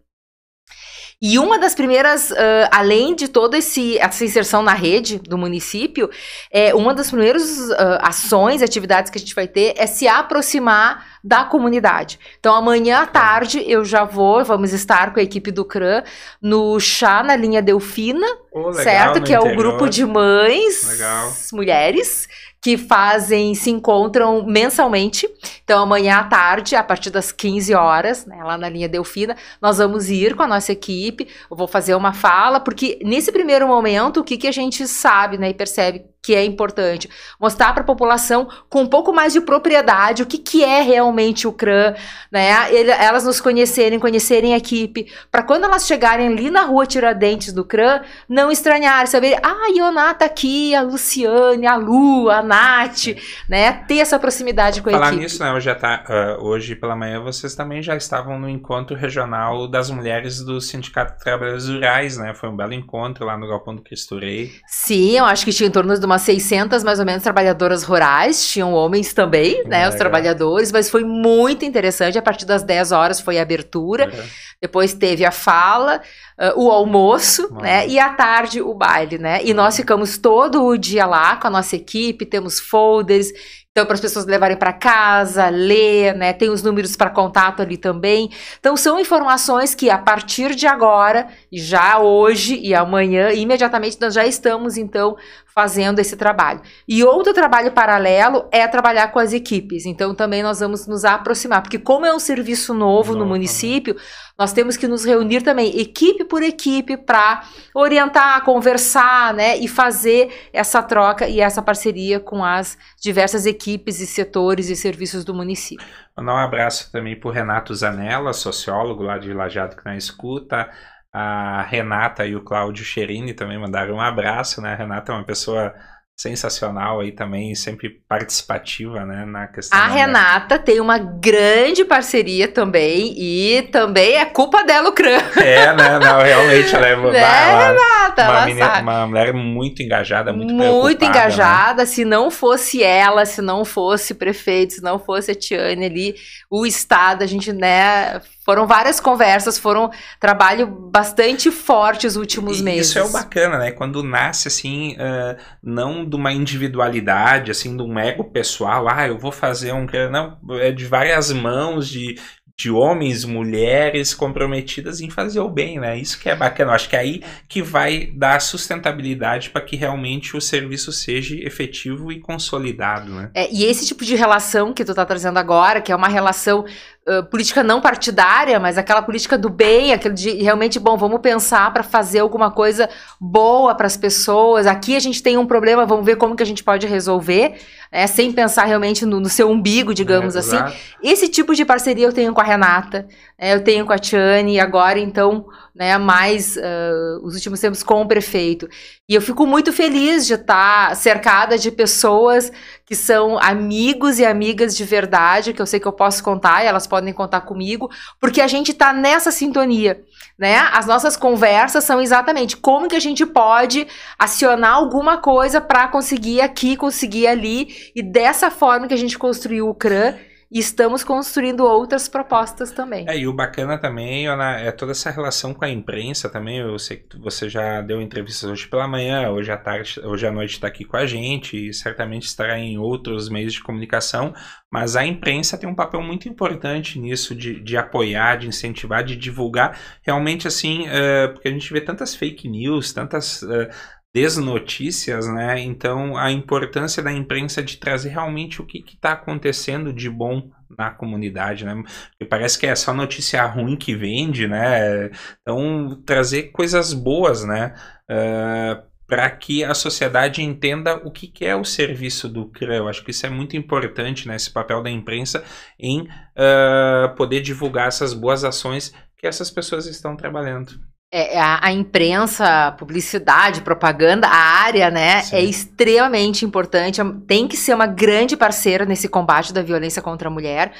E uma das primeiras, uh, além de toda esse, essa inserção na rede do município, é, uma das primeiras uh, ações, atividades que a gente vai ter é se aproximar da comunidade. Então, amanhã à tarde eu já vou, vamos estar com a equipe do CRAM no chá na linha Delfina, Oh, legal, certo? Que é o interior. grupo de mães, Legal. mulheres, que fazem, se encontram mensalmente. Então, amanhã à tarde, a partir das 15 horas, né, lá na linha Delfina, nós vamos ir com a nossa equipe. Eu vou fazer uma fala, porque nesse primeiro momento, o que, que a gente sabe né, e percebe que é importante? Mostrar para a população com um pouco mais de propriedade o que, que é realmente o CRAM, né? Ele- elas nos conhecerem, conhecerem a equipe, para quando elas chegarem ali na rua Tiradentes do CRAM, não estranharem, saber, ah, a Ioná tá aqui, a Luciane, a Lu, a Nath, né? Ter essa proximidade com a Falar equipe. nisso, né? Hoje, ta- ah, hoje pela manhã vocês também já estavam no encontro regional das mulheres do Sindicato de Trabalhadores Rurais, né? Foi um belo encontro lá no Galpão do Cristo Rei. Sim, eu acho que tinha em torno de umas 600, mais ou menos, trabalhadoras rurais. Tinham homens também, né? Os Legal. trabalhadores, mas foi muito interessante. A partir das 10 horas foi a abertura. Uhum. Depois teve a fala, ah, o almoço, Uhum. né? E à tarde o baile, né? E nós ficamos todo o dia lá com a nossa equipe, temos folders. Então, para as pessoas levarem para casa, ler, né? Tem os números para contato ali também. Então, são informações que a partir de agora, já hoje e amanhã, imediatamente nós já estamos, então, fazendo esse trabalho. E outro trabalho paralelo é trabalhar com as equipes. Então, também nós vamos nos aproximar, porque como é um serviço novo no Novo, né? município, nós temos que nos reunir também, equipe por equipe, para orientar, conversar, né, e fazer essa troca e essa parceria com as diversas equipes e setores e serviços do município. Mandar um abraço também pro Renato Zanella, sociólogo lá de Lajado que na escuta. A Renata e o Cláudio Cherini também mandaram um abraço, né? A Renata é uma pessoa sensacional aí também, sempre participativa, né? Na questão A Renata tem uma grande parceria também e também é culpa dela o CRAM. É, né? Não, realmente ela é Né, ela- Renata? uma, menina- uma mulher muito engajada, muito, muito preocupada, né? engajada. Se não fosse ela, se não fosse prefeito, se não fosse a Tiane ali, o Estado, a gente, né? Foram várias conversas, foram trabalho bastante forte os últimos E meses. Isso é o bacana, né? Quando nasce assim, ah, não de uma individualidade, assim, de um ego pessoal, ah, eu vou fazer um. Não, é de várias mãos, de, de homens, mulheres comprometidas em fazer o bem, né? Isso que é bacana. Eu acho que é aí que vai dar sustentabilidade para que realmente o serviço seja efetivo e consolidado, né? É, e esse tipo de relação que tu tá trazendo agora, que é uma relação ãh, política não partidária, mas aquela política do bem, aquele de realmente, bom, vamos pensar para fazer alguma coisa boa para as pessoas. Aqui a gente tem um problema, vamos ver como que a gente pode resolver, né, sem pensar realmente no, no seu umbigo, digamos É, assim. exato. Esse tipo de parceria eu tenho com a Renata, né, eu tenho com a Tiane, e agora, então, né, mais ah, os últimos tempos com o prefeito. E eu fico muito feliz de estar cercada de pessoas que são amigos e amigas de verdade, que eu sei que eu posso contar e elas podem contar comigo, porque a gente está nessa sintonia, né? As nossas conversas são exatamente como que a gente pode acionar alguma coisa para conseguir aqui, conseguir ali, e dessa forma que a gente construiu o CRAM, e estamos construindo outras propostas também. É, e o bacana também, Ana, é toda essa relação com a imprensa também. Eu sei que você já deu entrevistas hoje pela manhã, hoje à tarde, hoje à noite está aqui com a gente e certamente estará em outros meios de comunicação. Mas a imprensa tem um papel muito importante nisso, de, de apoiar, de incentivar, de divulgar. Realmente, assim, eh, porque a gente vê tantas fake news, tantas eh, desnotícias, né? Então, a importância da imprensa de trazer realmente o que está acontecendo de bom na comunidade, né? Porque parece que é só notícia ruim que vende, né? Então, trazer coisas boas, né? para para que a sociedade entenda o que, que é o serviço do CRA. Eu acho que isso é muito importante, né, esse papel da imprensa em uh, poder divulgar essas boas ações que essas pessoas estão trabalhando. É, a, a, imprensa, publicidade, propaganda, a área, né, Sim. é extremamente importante. Tem que ser uma grande parceira nesse combate da violência contra a mulher.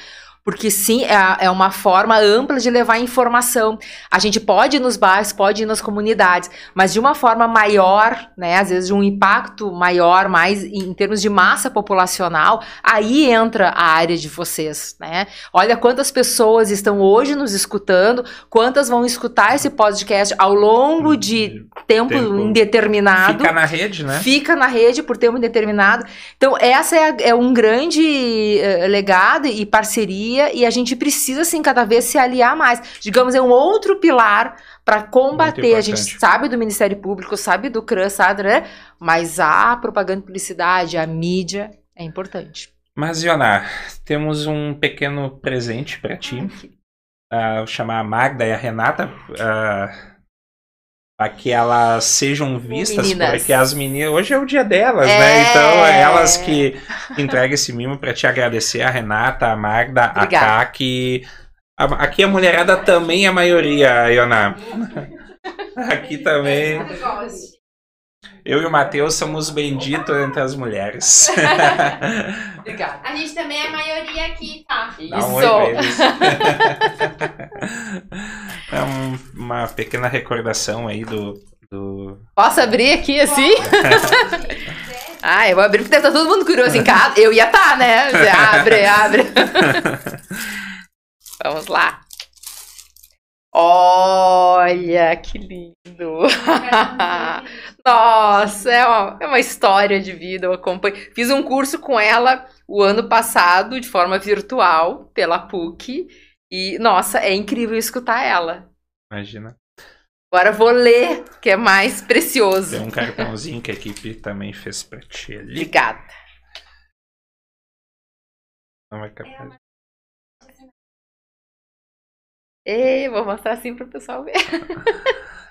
Porque sim, é, é uma forma ampla de levar informação. A gente pode ir nos bairros, pode ir nas comunidades, mas de uma forma maior, né? Às vezes de um impacto maior, mais em termos de massa populacional, aí entra a área de vocês, né? Olha quantas pessoas estão hoje nos escutando, quantas vão escutar esse podcast ao longo de tempo, tempo indeterminado. Fica na rede, né? Fica na rede por tempo indeterminado. Então, essa é, é um grande uh, legado e parceria e a gente precisa, assim, cada vez se aliar mais. Digamos, é um outro pilar para combater. A gente sabe do Ministério Público, sabe do CRAN, sabe, né? Mas a propaganda e publicidade, a mídia é importante. Mas, Iona, temos um pequeno presente para ti. Uh, vou chamar a Magda e a Renata. Uh, para que elas sejam vistas, meninas. porque as meninas. Hoje é o dia delas, né? é... né? Então, é elas que entregam esse mimo para te agradecer, a Renata, a Magda, Obrigada. a Kaki. Aqui a mulherada também é a maioria, Iona. Aqui também. Eu e o Matheus somos benditos entre as mulheres. Obrigada. A gente também é a maioria aqui, tá? Isso. Dá um é um, uma pequena recordação aí do, do... Posso abrir aqui assim? ah, eu vou abrir porque estar todo mundo curioso em casa. Eu ia estar, tá, né? abre, abre. Vamos lá. Olha, que lindo! Nossa, é uma, é uma história de vida. Eu acompanho. Fiz um curso com ela o ano passado, de forma virtual, pela PUC. E, nossa, é incrível escutar ela. Imagina. Agora vou ler, que é mais precioso. Tem um cartãozinho que a equipe também fez pra ti ali. Obrigada. Não é capaz. Ei, vou mostrar assim para o pessoal ver.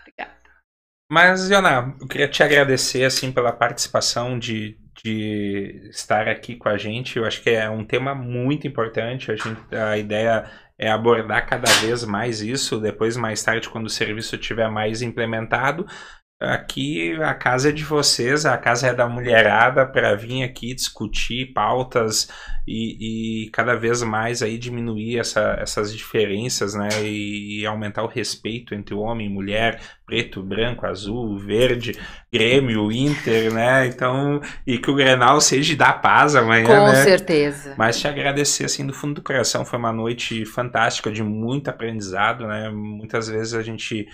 Obrigada. Mas, Iona, eu queria te agradecer assim pela participação de, de estar aqui com a gente. Eu acho que é um tema muito importante. A, gente, a ideia é abordar cada vez mais isso. Depois, mais tarde, quando o serviço estiver mais implementado, Aqui a casa é de vocês, a casa é da mulherada para vir aqui discutir pautas e, e, cada vez mais aí diminuir essa, essas diferenças, né? E, e, aumentar o respeito entre homem e mulher, preto, branco, azul, verde, Grêmio, Inter, né? Então, e que o Grenal seja da paz amanhã, Com né? certeza. Mas te agradecer assim do fundo do coração, foi uma noite fantástica de muito aprendizado, né? Muitas vezes a gente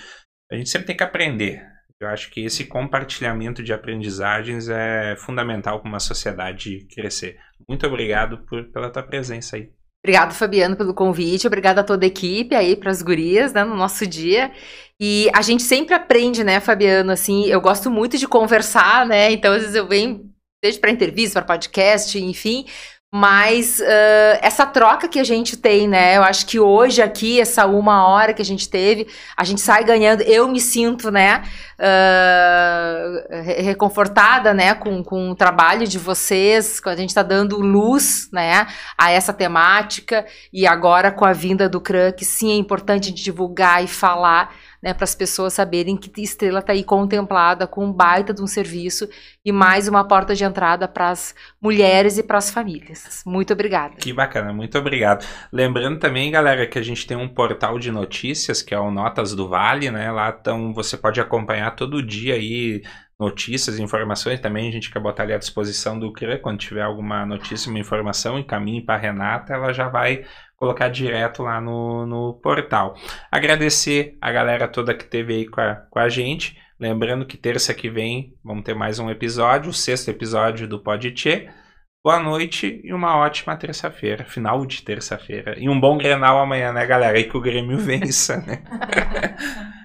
a gente sempre tem que aprender eu acho que esse compartilhamento de aprendizagens é fundamental para uma sociedade crescer. Muito obrigado por, pela tua presença aí. Obrigada, Fabiano, pelo convite. Obrigada a toda a equipe aí, para as gurias, né, no nosso dia. E a gente sempre aprende, né, Fabiano? Assim, eu gosto muito de conversar, né? Então, às vezes eu venho, desde para entrevista, para podcast, enfim, mas uh, essa troca que a gente tem, né? Eu acho que hoje aqui, essa uma hora que a gente teve, a gente sai ganhando. Eu me sinto, né? Uh, reconfortada, né? Com, com o trabalho de vocês, a gente está dando luz, né? A essa temática. E agora com a vinda do CRAN, que sim é importante divulgar e falar né, para as pessoas saberem que Estrela está aí contemplada com um baita de um serviço e mais uma porta de entrada para as mulheres e para as famílias. Muito obrigada. Que bacana, muito obrigado. Lembrando também, galera, que a gente tem um portal de notícias que é o Notas do Vale, né? Lá então você pode acompanhar todo dia aí notícias, informações. Também a gente quer botar ali à disposição do CRE quando tiver alguma notícia, uma informação, encaminhe para a Renata, ela já vai colocar direto lá no, no portal. Agradecer a galera toda que teve aí com a, com a gente. Lembrando que terça que vem vamos ter mais um episódio, o sexto episódio do Pode. Boa noite e uma ótima terça-feira, final de terça-feira. E um bom Grenal amanhã, né, galera? E que o Grêmio vença, né?